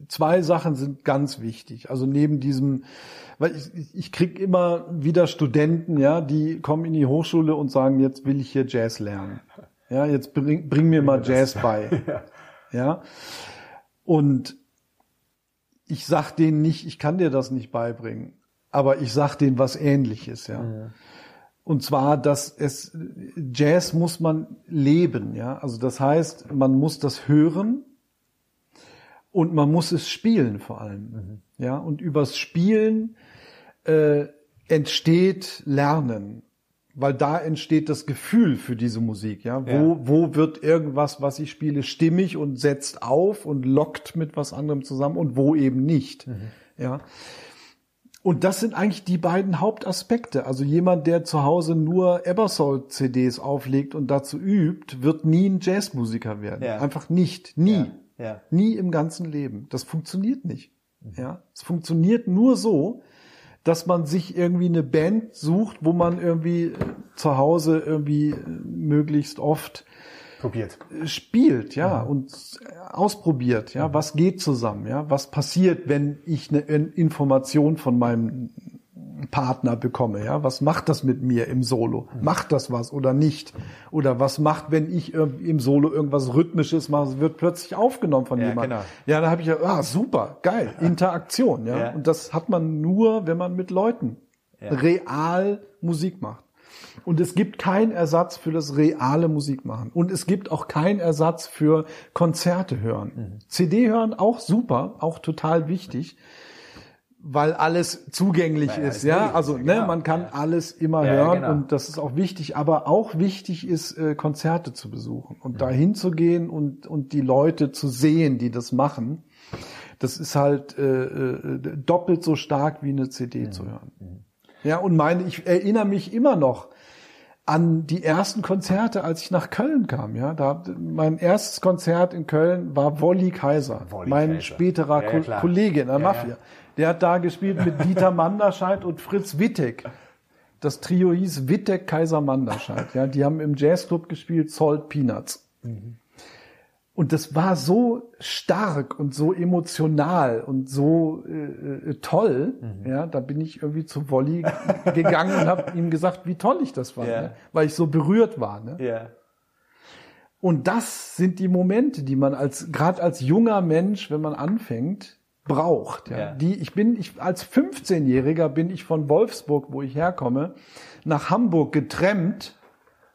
zwei Sachen sind ganz wichtig. Also neben diesem, weil ich, ich krieg immer wieder Studenten, ja, die kommen in die Hochschule und sagen, jetzt will ich hier Jazz lernen. Ja, jetzt bring, bring mir mal Jazz bei. ja. ja. Und ich sag denen nicht, ich kann dir das nicht beibringen, aber ich sag denen was ähnliches, ja. Und zwar, dass es Jazz muss man leben, ja. Also das heißt, man muss das hören und man muss es spielen vor allem, mhm. ja. Und übers Spielen äh, entsteht Lernen, weil da entsteht das Gefühl für diese Musik, ja. Wo ja. wo wird irgendwas, was ich spiele, stimmig und setzt auf und lockt mit was anderem zusammen und wo eben nicht, mhm. ja. Und das sind eigentlich die beiden Hauptaspekte. Also jemand, der zu Hause nur Ebersol-CDs auflegt und dazu übt, wird nie ein Jazzmusiker werden. Ja. Einfach nicht. Nie. Ja. Ja. Nie im ganzen Leben. Das funktioniert nicht. Mhm. Ja. Es funktioniert nur so, dass man sich irgendwie eine Band sucht, wo man irgendwie äh, zu Hause irgendwie äh, möglichst oft probiert. Spielt, ja, mhm. und ausprobiert, ja, mhm. was geht zusammen, ja, was passiert, wenn ich eine Information von meinem Partner bekomme, ja, was macht das mit mir im Solo? Mhm. Macht das was oder nicht? Oder was macht, wenn ich im Solo irgendwas Rhythmisches mache, wird plötzlich aufgenommen von ja, jemandem. Genau. Ja, da habe ich ja, ah, super, geil, Interaktion, ja? ja. Und das hat man nur, wenn man mit Leuten ja. real Musik macht. Und es gibt keinen Ersatz für das reale Musikmachen. Und es gibt auch keinen Ersatz für Konzerte hören. Mhm. CD hören auch super, auch total wichtig, weil alles zugänglich weil ist. Ja, also ne, genau. man kann ja. alles immer ja, hören genau. und das ist auch wichtig. Aber auch wichtig ist, äh, Konzerte zu besuchen und mhm. dahin zu gehen und, und die Leute zu sehen, die das machen. Das ist halt äh, äh, doppelt so stark wie eine CD mhm. zu hören. Mhm. Ja, und meine, ich erinnere mich immer noch an die ersten Konzerte, als ich nach Köln kam. Ja, da mein erstes Konzert in Köln war Wolli Kaiser, Wolli mein Kaiser. späterer ja, ja, Kollege in der ja, Mafia. Der hat da gespielt mit Dieter Manderscheid und Fritz Wittek. Das Trio hieß Wittek Kaiser Manderscheid. Ja, die haben im Jazzclub gespielt Salt Peanuts. Mhm. Und das war so stark und so emotional und so äh, äh toll. Mhm. Ja, da bin ich irgendwie zu Wolli gegangen und habe ihm gesagt, wie toll ich das fand, yeah. ne? weil ich so berührt war. Ne? Yeah. Und das sind die Momente, die man als gerade als junger Mensch, wenn man anfängt, braucht. Ja. Yeah. Die ich bin ich als 15-Jähriger bin ich von Wolfsburg, wo ich herkomme, nach Hamburg getrennt.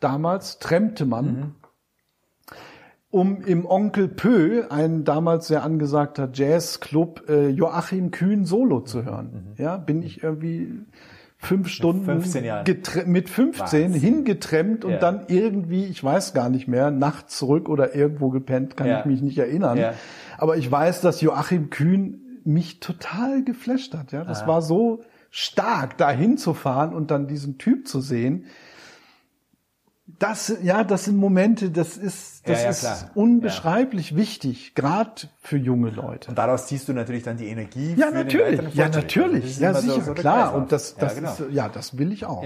Damals trennte man. Mhm um im Onkel Pö, ein damals sehr angesagter Jazzclub, äh, Joachim Kühn Solo zu hören. Mhm. Ja, bin ich irgendwie fünf Stunden mit 15, mit 15 hingetrennt und ja. dann irgendwie, ich weiß gar nicht mehr, nachts zurück oder irgendwo gepennt, kann ja. ich mich nicht erinnern. Ja. Aber ich weiß, dass Joachim Kühn mich total geflasht hat. Ja, das Aha. war so stark, da hinzufahren und dann diesen Typ zu sehen das, ja, das sind Momente, das ist, das ja, ja, ist unbeschreiblich ja. wichtig, gerade für junge Leute. Und daraus ziehst du natürlich dann die Energie. Ja, natürlich. Ja, natürlich. Ja, sicher, so, klar. Und das, das genau. ist, ja, das will ich auch.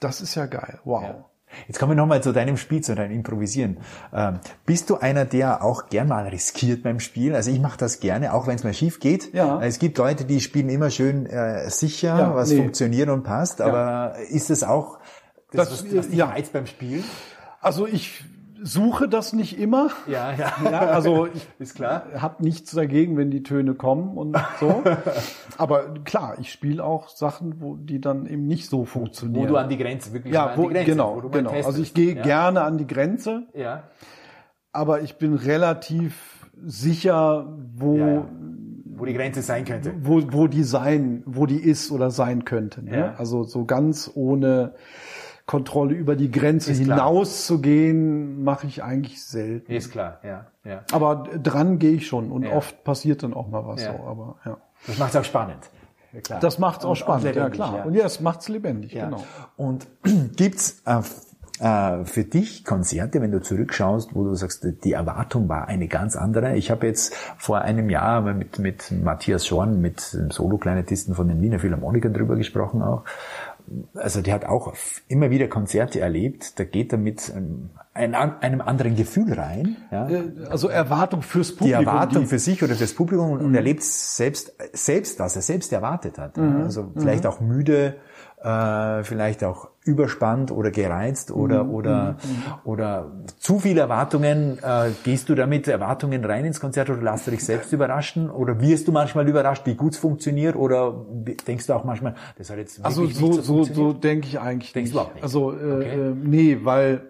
Das ist ja geil. Wow. Jetzt kommen wir nochmal zu deinem Spiel, zu deinem Improvisieren. Ähm, bist du einer, der auch gern mal riskiert beim Spielen? Also ich mache das gerne, auch wenn es mal schief geht. Ja. Es gibt Leute, die spielen immer schön äh, sicher, was nee. funktioniert und passt. Aber ist es auch das, das, was, was ja. reizt beim Spielen? Also ich suche das nicht immer. Ja, ja. ja also ich ist klar. Hab nichts dagegen, wenn die Töne kommen und so. Aber klar, ich spiele auch Sachen, wo die dann eben nicht so funktionieren. Wo du an die Grenze wirklich ja, wo, Grenze, genau, wo genau. Also ich gehe ja. gerne an die Grenze. Ja. Aber ich bin relativ sicher, wo ja, wo die Grenze sein könnte. Wo, wo die sein, wo die ist oder sein könnte. Ne? Ja. Also so ganz ohne Kontrolle über die Grenze hinaus zu gehen, mache ich eigentlich selten. Ist klar, ja. ja. Aber dran gehe ich schon und ja. oft passiert dann auch mal was ja. so. Aber ja. Das macht es auch spannend. Ja, klar. Das macht es auch spannend, ja klar. Ja. Und ja, es macht es lebendig, genau. Und gibt's äh, äh, für dich Konzerte, wenn du zurückschaust, wo du sagst, die Erwartung war eine ganz andere. Ich habe jetzt vor einem Jahr mit, mit Matthias Schorn, mit dem Solo-Kleinetisten von den Wiener Philharmonikern drüber gesprochen auch also der hat auch immer wieder Konzerte erlebt, da geht er mit ähm, einem anderen Gefühl rein. Ja. Äh, also Erwartung fürs Publikum. Die Erwartung die für sich oder fürs Publikum und, mhm. erlebt selbst, selbst, was er selbst erwartet hat. Mhm. Also vielleicht mhm. auch müde, äh, vielleicht auch überspannt oder gereizt oder mhm. oder mhm. oder zu viele Erwartungen. Äh, gehst du damit Erwartungen rein ins Konzert oder lässt du dich selbst überraschen oder wirst du manchmal überrascht, wie gut es funktioniert oder denkst du auch manchmal, das hat jetzt also so so so, so denke ich eigentlich Denkst nicht. Du auch nicht. Also äh, okay. äh, nee, weil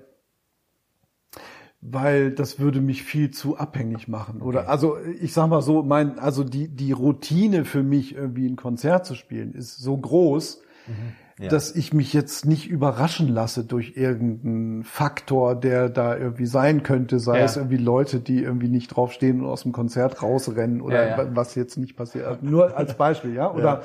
weil das würde mich viel zu abhängig machen. Oder okay. also ich sag mal so, mein also die die Routine für mich irgendwie ein Konzert zu spielen ist so groß. Mhm ja. dass ich mich jetzt nicht überraschen lasse durch irgendeinen Faktor, der da irgendwie sein könnte, sei ja. es irgendwie Leute, die irgendwie nicht draufstehen und aus dem Konzert rausrennen oder ja, was jetzt nicht passiert. Also nur als Beispiel, ja? Oder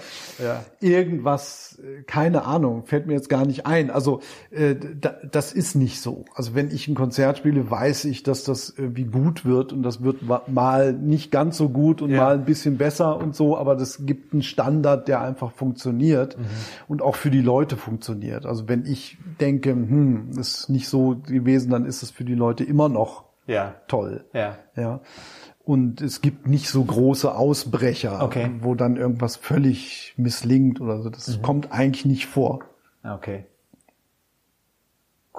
irgendwas, keine Ahnung, fällt mir jetzt gar nicht ein. Also äh, da, das ist nicht so. Also wenn ich ein Konzert spiele, weiß ich, dass das irgendwie gut wird und das wird mal nicht ganz so gut und mal ein bisschen besser und so, aber das gibt einen Standard, der einfach funktioniert mhm. und auch für die die Leute funktioniert. Also wenn ich denke, hm, ist nicht so gewesen, dann ist es für die Leute immer noch ja. toll. Ja. ja. Und es gibt nicht so große Ausbrecher, okay. wo dann irgendwas völlig misslingt oder so. Das mhm. kommt eigentlich nicht vor. Okay.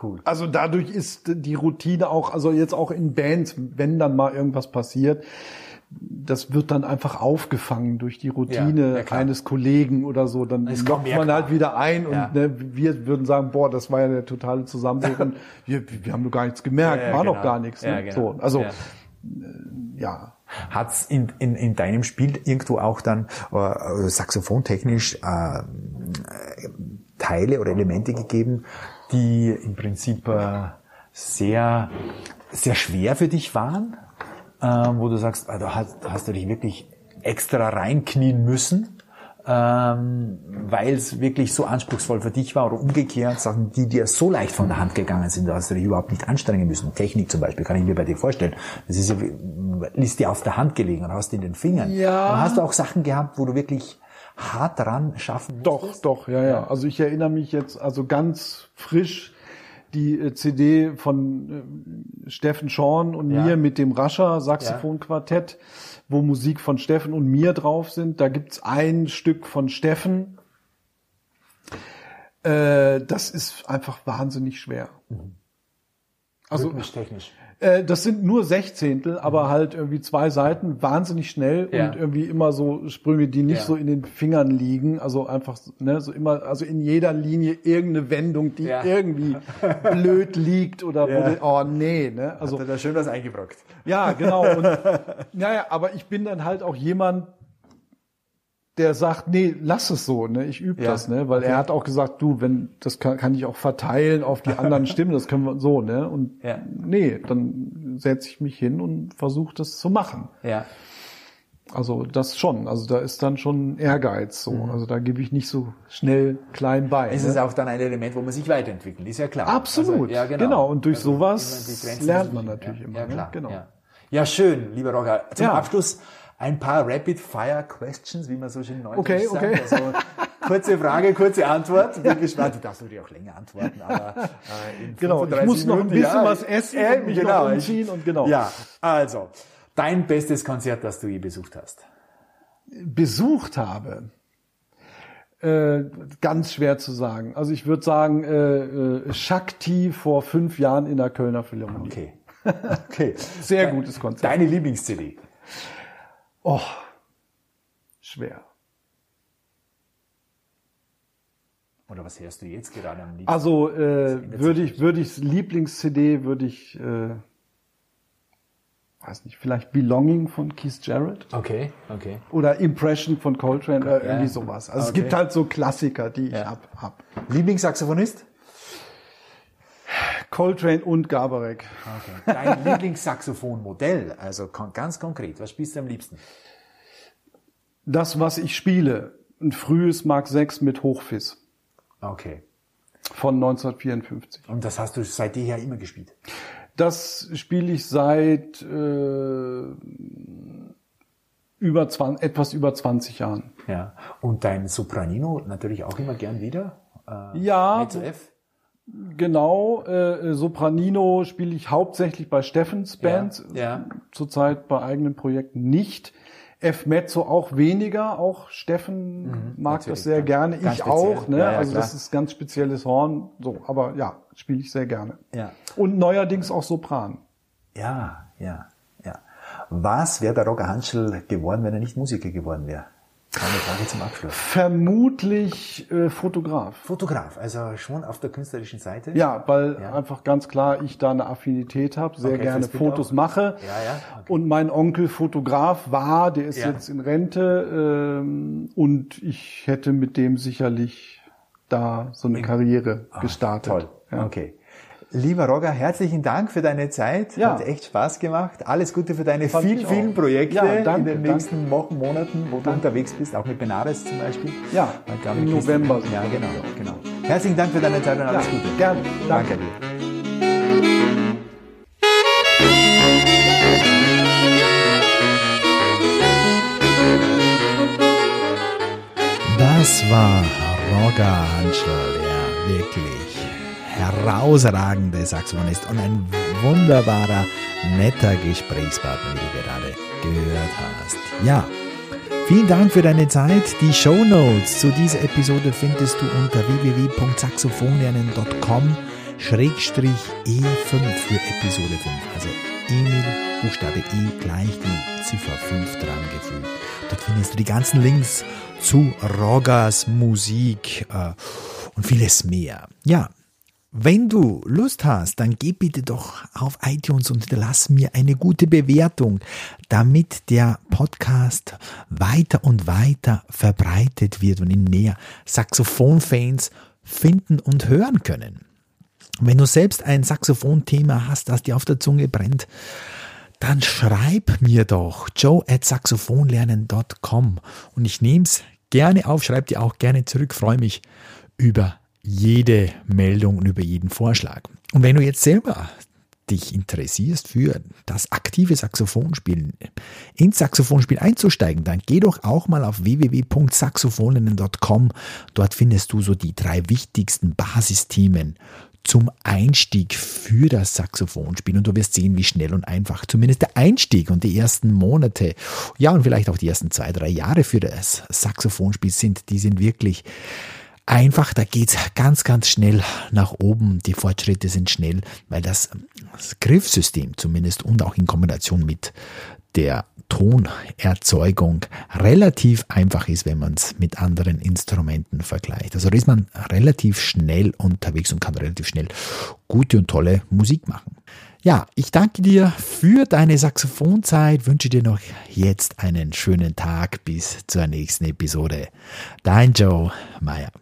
Cool. Also dadurch ist die Routine auch, also jetzt auch in Bands, wenn dann mal irgendwas passiert, das wird dann einfach aufgefangen durch die Routine ja, ja, eines Kollegen oder so. Dann lockt man halt wieder ein und ne, wir würden sagen, boah, das war ja der totale Zusammenbruch und wir, wir haben nur gar nichts gemerkt, war genau. noch gar nichts. Ne? Genau. So, also äh, ja. Hat's in, in, in deinem Spiel irgendwo auch dann äh, saxophontechnisch äh, Teile oder Elemente gegeben, die im Prinzip äh, sehr sehr schwer für dich waren? Ähm, wo du sagst, ah, da hast, hast du dich wirklich extra reinknien müssen, ähm, weil es wirklich so anspruchsvoll für dich war oder umgekehrt, Sachen, die dir so leicht von der Hand gegangen sind, dass du dich überhaupt nicht anstrengen müssen. Technik zum Beispiel, kann ich mir bei dir vorstellen. Das ist, ja, ist dir auf der Hand gelegen und hast in den Fingern. Ja. Aber hast du auch Sachen gehabt, wo du wirklich hart dran schaffen musstest? Doch, doch, ja, ja. Also ich erinnere mich jetzt also ganz frisch die äh, CD von äh, Steffen Schorn und ja. mir mit dem Rascher Saxophonquartett. Wo Musik von Steffen und mir drauf sind. Da gibt's ein Stück von Steffen. Äh, das ist einfach wahnsinnig schwer. Mhm. Also technisch. Äh, das sind nur Sechzehntel, aber mhm. halt irgendwie zwei Seiten, wahnsinnig schnell ja. und irgendwie immer so Sprünge, die nicht ja. so in den Fingern liegen. Also einfach, ne, so immer, also in jeder Linie irgendeine Wendung, die ja. irgendwie blöd liegt oder wo die, oh nee, ne. Also Hat er da schön was eingebrockt. Ja, genau. Und, naja, aber ich bin dann halt auch jemand, der sagt, nee, lass es so, ne, ich übe ja. das, ne, weil okay. er hat auch gesagt, du, wenn das kann, kann ich auch verteilen auf die anderen Stimmen, das können wir so, ne, und ja. nee, dann setze ich mich hin und versuche das zu machen. Ja. Also das schon, also da ist dann schon Ehrgeiz so, mhm. also da gebe ich nicht so schnell klein bei. Es ne? ist auch dann ein Element, wo man sich weiterentwickelt, ist ja klar. Absolut, also, ja, genau. genau. Und durch also sowas lernt man natürlich ja, immer. Ja, ne? klar. Ne? Genau. Ja. ja, schön, lieber Roger. Zum Abschluss ein paar Rapid-Fire-Questions, wie man so schön neu okay, sagt. Okay. Also, kurze Frage, kurze Antwort. Bin gespannt. Du darfst natürlich auch länger antworten, aber äh, in Genau, ich muss noch ein bisschen ja, was essen äh, und mich genau, noch umziehen und genau. Ja, also, dein bestes Konzert, das du je besucht hast? Besucht habe? Äh, ganz schwer zu sagen. Also ich würde sagen, äh, äh, Shakti vor fünf Jahren in der Kölner Philharmonie. Okay. Okay. Sehr gutes Konzert. Deine Lieblings-CD? Oh, schwer. Oder was hörst du jetzt gerade am liebsten? Also äh, würde ich, würde ich Lieblings-CD würde ich, äh, weiß nicht, vielleicht Belonging von Keith Jarrett. Okay, okay. Oder Impression von Coltrane oder irgendwie sowas. Also okay. es gibt halt so Klassiker, die ich ja. hab, hab. Lieblingssaxophonist? Coltrane und Gabarek. Okay. Dein Lieblingssaxophonmodell, also ganz konkret, was spielst du am liebsten? Das, was ich spiele, ein frühes Mark 6 mit Hochfis. Okay. Von 1954. Und das hast du seit jeher immer gespielt? Das spiele ich seit äh, über 20, etwas über 20 Jahren. Ja. Und dein Sopranino natürlich auch immer gern wieder? Äh, ja. F? Genau, äh, Sopranino spiele ich hauptsächlich bei Steffens Band, ja, ja. zurzeit bei eigenen Projekten nicht. F Mezzo auch weniger, auch Steffen mhm, mag das sehr gerne, ich speziell. auch, ne? Ja, ja, also klar. das ist ganz spezielles Horn, so, aber ja, spiele ich sehr gerne. Ja. Und neuerdings auch Sopran. Ja, ja, ja. Was wäre der Roger Hanschel geworden, wenn er nicht Musiker geworden wäre? Eine Frage zum Abschluss. Vermutlich äh, Fotograf. Fotograf, also schon auf der künstlerischen Seite? Ja, weil ja. einfach ganz klar ich da eine Affinität habe, sehr okay, gerne Fotos auch. mache. Ja, ja. Okay. Und mein Onkel Fotograf war, der ist ja. jetzt in Rente ähm, und ich hätte mit dem sicherlich da so eine Karriere oh, gestartet. Toll, ja. okay. Lieber Roger, herzlichen Dank für deine Zeit. Ja. Hat echt Spaß gemacht. Alles Gute für deine Fand vielen, vielen Projekte ja, danke, in den nächsten danke. Wochen, Monaten, wo danke. du unterwegs bist, auch mit Benares zum Beispiel. Ja, im November. Ja, genau, genau. Herzlichen Dank für deine Zeit und alles ja, Gute. Gerne. Danke. danke dir. Das war Roger Hanschel, ja, wirklich herausragende Saxophonist und ein wunderbarer, netter Gesprächspartner, wie du gerade gehört hast. Ja, vielen Dank für deine Zeit. Die Show Notes zu dieser Episode findest du unter www.saxophonlernen.com Schrägstrich E5 für Episode 5. Also Emil, Buchstabe E gleich die Ziffer 5 dran gefügt. Dort findest du die ganzen Links zu Rogers Musik äh, und vieles mehr. Ja, wenn du Lust hast, dann geh bitte doch auf iTunes und hinterlass mir eine gute Bewertung, damit der Podcast weiter und weiter verbreitet wird und ihn mehr Saxophonfans finden und hören können. Wenn du selbst ein Saxophonthema hast, das dir auf der Zunge brennt, dann schreib mir doch joe at saxophonlernen.com und ich nehme es gerne auf, schreib dir auch gerne zurück, freue mich über jede Meldung und über jeden Vorschlag. Und wenn du jetzt selber dich interessierst für das aktive Saxophonspielen, ins Saxophonspiel einzusteigen, dann geh doch auch mal auf www.saxophoninnen.com. Dort findest du so die drei wichtigsten Basisthemen zum Einstieg für das Saxophonspiel und du wirst sehen, wie schnell und einfach zumindest der Einstieg und die ersten Monate, ja und vielleicht auch die ersten zwei, drei Jahre für das Saxophonspiel sind, die sind wirklich einfach, da geht's ganz, ganz schnell nach oben. Die Fortschritte sind schnell, weil das, das Griffsystem zumindest und auch in Kombination mit der Tonerzeugung relativ einfach ist, wenn man es mit anderen Instrumenten vergleicht. Also da ist man relativ schnell unterwegs und kann relativ schnell gute und tolle Musik machen. Ja, ich danke dir für deine Saxophonzeit, wünsche dir noch jetzt einen schönen Tag bis zur nächsten Episode. Dein Joe Meyer.